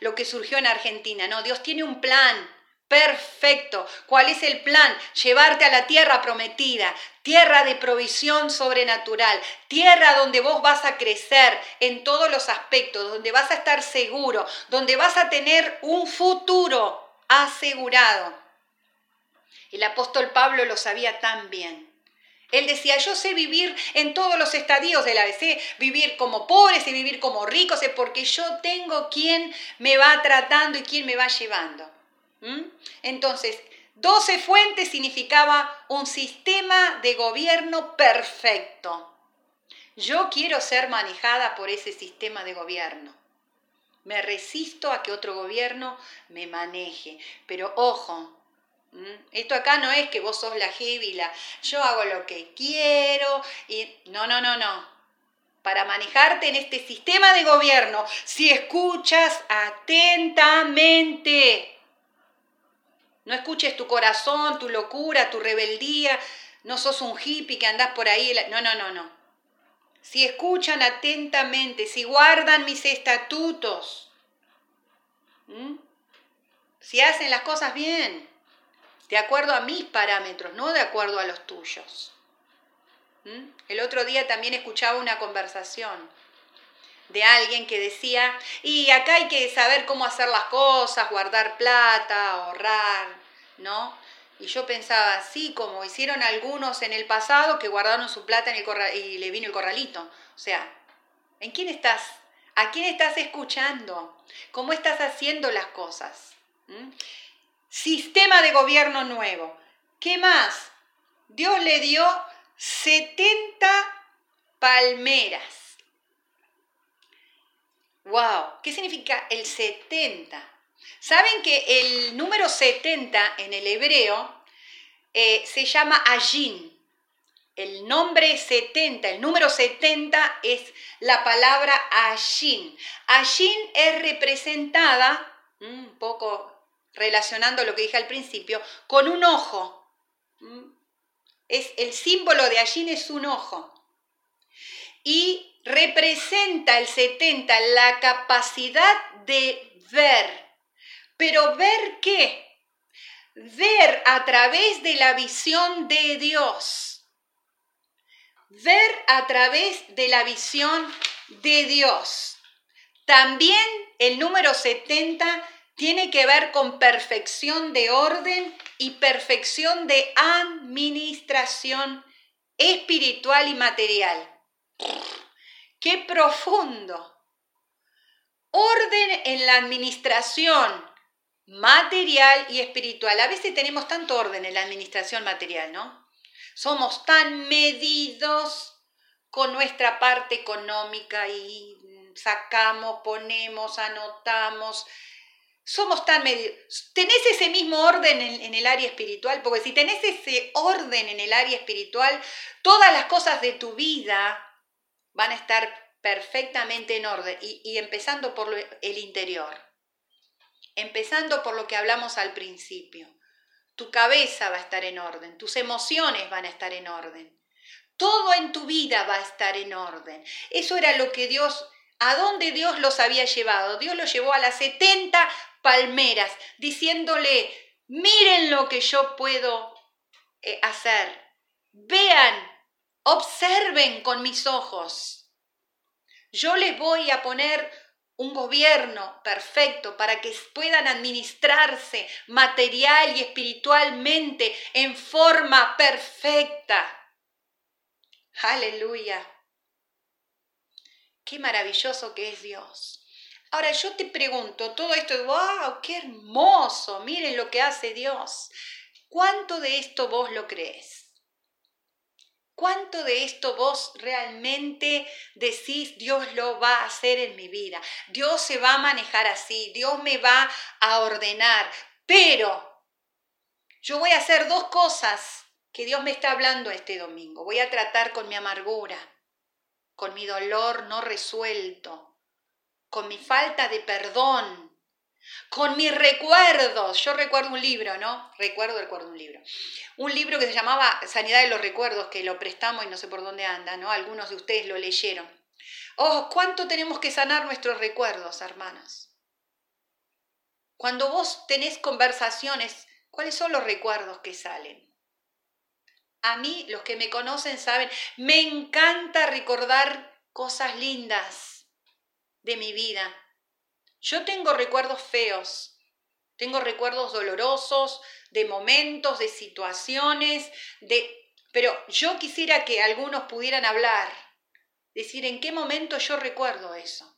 lo que surgió en Argentina? No, Dios tiene un plan perfecto. ¿Cuál es el plan? Llevarte a la tierra prometida, tierra de provisión sobrenatural, tierra donde vos vas a crecer en todos los aspectos, donde vas a estar seguro, donde vas a tener un futuro asegurado. El apóstol Pablo lo sabía tan bien. Él decía, yo sé vivir en todos los estadios de la ABC, vivir como pobres y vivir como ricos, es porque yo tengo quien me va tratando y quien me va llevando. ¿Mm? Entonces, 12 fuentes significaba un sistema de gobierno perfecto. Yo quiero ser manejada por ese sistema de gobierno. Me resisto a que otro gobierno me maneje. Pero ojo, esto acá no es que vos sos la heavy, la yo hago lo que quiero y no, no, no, no. Para manejarte en este sistema de gobierno, si escuchas atentamente, no escuches tu corazón, tu locura, tu rebeldía, no sos un hippie que andás por ahí, no, no, no, no. Si escuchan atentamente, si guardan mis estatutos, si hacen las cosas bien, de acuerdo a mis parámetros, no de acuerdo a los tuyos. El otro día también escuchaba una conversación de alguien que decía, y acá hay que saber cómo hacer las cosas, guardar plata, ahorrar, ¿no? Y yo pensaba, sí, como hicieron algunos en el pasado que guardaron su plata en el y le vino el corralito. O sea, ¿en quién estás? ¿A quién estás escuchando? ¿Cómo estás haciendo las cosas? ¿Mm? Sistema de gobierno nuevo. ¿Qué más? Dios le dio 70 palmeras. ¡Wow! ¿Qué significa el 70? ¿Saben que el número 70 en el hebreo eh, se llama Ajin? El nombre 70, el número 70 es la palabra Ajin. Ajin es representada, mm, un poco relacionando lo que dije al principio, con un ojo. ¿Mm? Es, el símbolo de Allín es un ojo. Y representa el 70 la capacidad de ver. Pero ver qué? Ver a través de la visión de Dios. Ver a través de la visión de Dios. También el número 70 tiene que ver con perfección de orden y perfección de administración espiritual y material. ¡Qué profundo! Orden en la administración material y espiritual. A veces tenemos tanto orden en la administración material, ¿no? Somos tan medidos con nuestra parte económica y sacamos, ponemos, anotamos, somos tan medios. ¿Tenés ese mismo orden en, el área espiritual? Porque si tenés ese orden en el área espiritual, todas las cosas de tu vida van a estar perfectamente en orden. Y, empezando por el interior. Empezando por lo que hablamos al principio. Tu cabeza va a estar en orden, tus emociones van a estar en orden. Todo en tu vida va a estar en orden. Eso era lo que Dios a dónde Dios los había llevado. Dios los llevó a las 70 palmeras, diciéndole, miren lo que yo puedo eh, hacer, vean, observen con mis ojos. Yo les voy a poner un gobierno perfecto para que puedan administrarse material y espiritualmente en forma perfecta. Aleluya. Qué maravilloso que es Dios. Ahora yo te pregunto, todo esto, wow, qué hermoso, miren lo que hace Dios. ¿Cuánto de esto vos lo crees? ¿Cuánto de esto vos realmente decís, Dios lo va a hacer en mi vida? Dios se va a manejar así, Dios me va a ordenar, pero yo voy a hacer dos cosas que Dios me está hablando este domingo. Voy a tratar con mi amargura, con mi dolor no resuelto, con mi falta de perdón, con mis recuerdos. Yo recuerdo un libro, ¿no? Recuerdo, recuerdo un libro. Un libro que se llamaba Sanidad de los Recuerdos, que lo prestamos y no sé por dónde anda, ¿no? Algunos de ustedes lo leyeron. Oh, cuánto tenemos que sanar nuestros recuerdos, hermanas. Cuando vos tenés conversaciones, ¿cuáles son los recuerdos que salen? A mí, los que me conocen saben, me encanta recordar cosas lindas de mi vida yo tengo recuerdos feos, tengo recuerdos dolorosos, de momentos, de situaciones, de... Pero yo quisiera que algunos pudieran hablar, decir en qué momento yo recuerdo eso.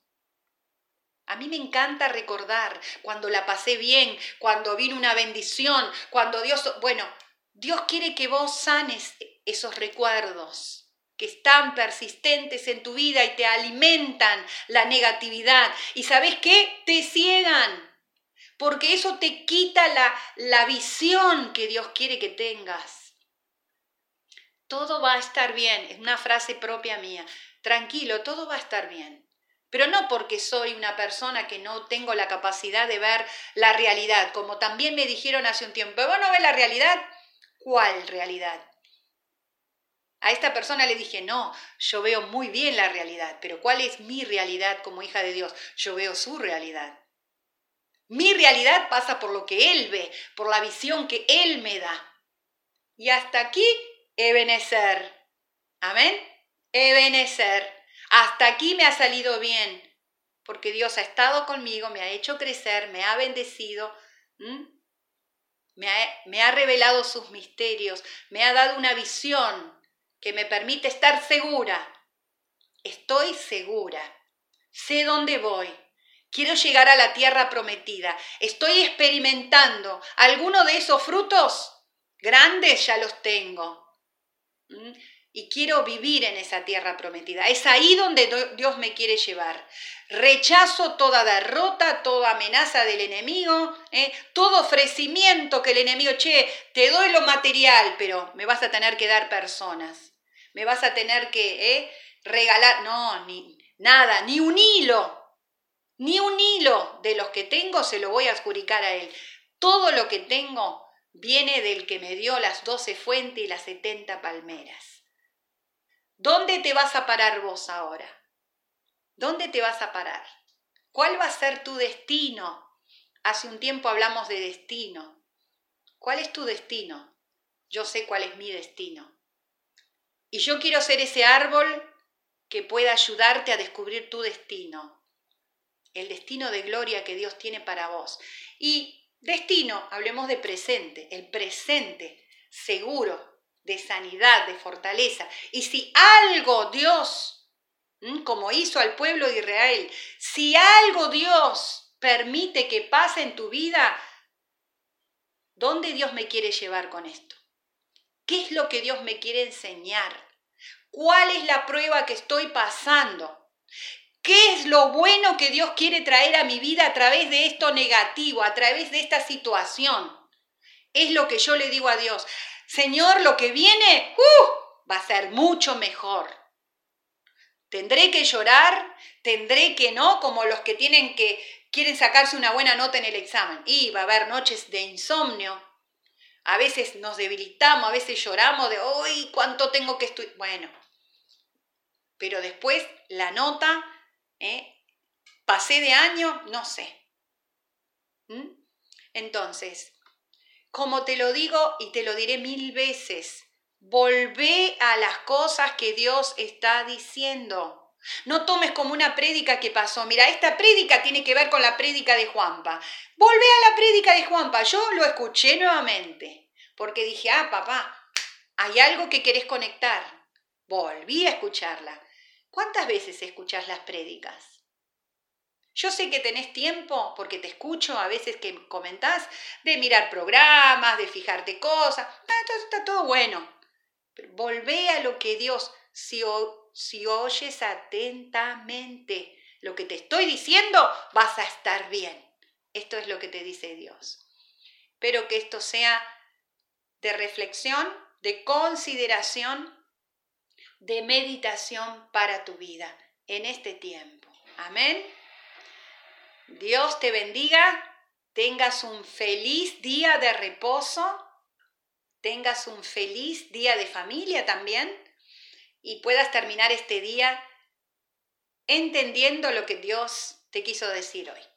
A mí me encanta recordar cuando la pasé bien, cuando vino una bendición, cuando Dios, bueno, Dios quiere que vos sanes esos recuerdos que están persistentes en tu vida y te alimentan la negatividad. ¿Y sabes qué? Te ciegan. Porque eso te quita la, la visión que Dios quiere que tengas. Todo va a estar bien, es una frase propia mía. Tranquilo, todo va a estar bien. Pero no porque soy una persona que no tengo la capacidad de ver la realidad, como también me dijeron hace un tiempo, ¿vos no ves la realidad? ¿Cuál realidad? A esta persona le dije, no, yo veo muy bien la realidad, pero ¿cuál es mi realidad como hija de Dios? Yo veo su realidad. Mi realidad pasa por lo que Él ve, por la visión que Él me da. Y hasta aquí, Ebenezer. Amén. Ebenezer. Hasta aquí me ha salido bien, porque Dios ha estado conmigo, me ha hecho crecer, me ha bendecido, me ha, me ha revelado sus misterios, me ha dado una visión que me permite estar segura. Estoy segura. Sé dónde voy. Quiero llegar a la tierra prometida. Estoy experimentando. Algunos de esos frutos grandes ya los tengo. ¿Mm? Y quiero vivir en esa tierra prometida. Es ahí donde Dios me quiere llevar. Rechazo toda derrota, toda amenaza del enemigo, ¿eh? todo ofrecimiento que el enemigo, che, te doy lo material, pero me vas a tener que dar personas me vas a tener que ¿eh? regalar, no, ni nada, ni un hilo, ni un hilo de los que tengo se lo voy a adjudicar a él. Todo lo que tengo viene del que me dio las doce fuentes y las setenta palmeras. ¿Dónde te vas a parar vos ahora? ¿Dónde te vas a parar? ¿Cuál va a ser tu destino? Hace un tiempo hablamos de destino. ¿Cuál es tu destino? Yo sé cuál es mi destino. Y yo quiero ser ese árbol que pueda ayudarte a descubrir tu destino, el destino de gloria que Dios tiene para vos. Y destino, hablemos de presente, el presente seguro de sanidad, de fortaleza. Y si algo Dios, como hizo al pueblo de Israel, si algo Dios permite que pase en tu vida, ¿dónde Dios me quiere llevar con esto? ¿Qué es lo que Dios me quiere enseñar? ¿Cuál es la prueba que estoy pasando? ¿Qué es lo bueno que Dios quiere traer a mi vida a través de esto negativo, a través de esta situación? Es lo que yo le digo a Dios. Señor, lo que viene uh, va a ser mucho mejor. Tendré que llorar, tendré que no, como los que tienen que quieren sacarse una buena nota en el examen. Y va a haber noches de insomnio, a veces nos debilitamos, a veces lloramos de, ¡ay, cuánto tengo que estudiar! Bueno, pero después la nota, ¿eh? pasé de año, no sé. ¿Mm? Entonces, como te lo digo y te lo diré mil veces, volvé a las cosas que Dios está diciendo. No tomes como una prédica que pasó. Mira, esta prédica tiene que ver con la prédica de Juanpa. Volvé a la prédica de Juanpa. Yo lo escuché nuevamente porque dije, ah, papá, hay algo que querés conectar. Volví a escucharla. ¿Cuántas veces escuchás las prédicas? Yo sé que tenés tiempo, porque te escucho a veces que comentás, de mirar programas, de fijarte cosas. Ah, está todo bueno. Pero volvé a lo que Dios, si, si oyes atentamente lo que te estoy diciendo, vas a estar bien. Esto es lo que te dice Dios. Pero que esto sea de reflexión, de consideración, de meditación para tu vida en este tiempo. Amén. Dios te bendiga, tengas un feliz día de reposo, tengas un feliz día de familia también y puedas terminar este día entendiendo lo que Dios te quiso decir hoy.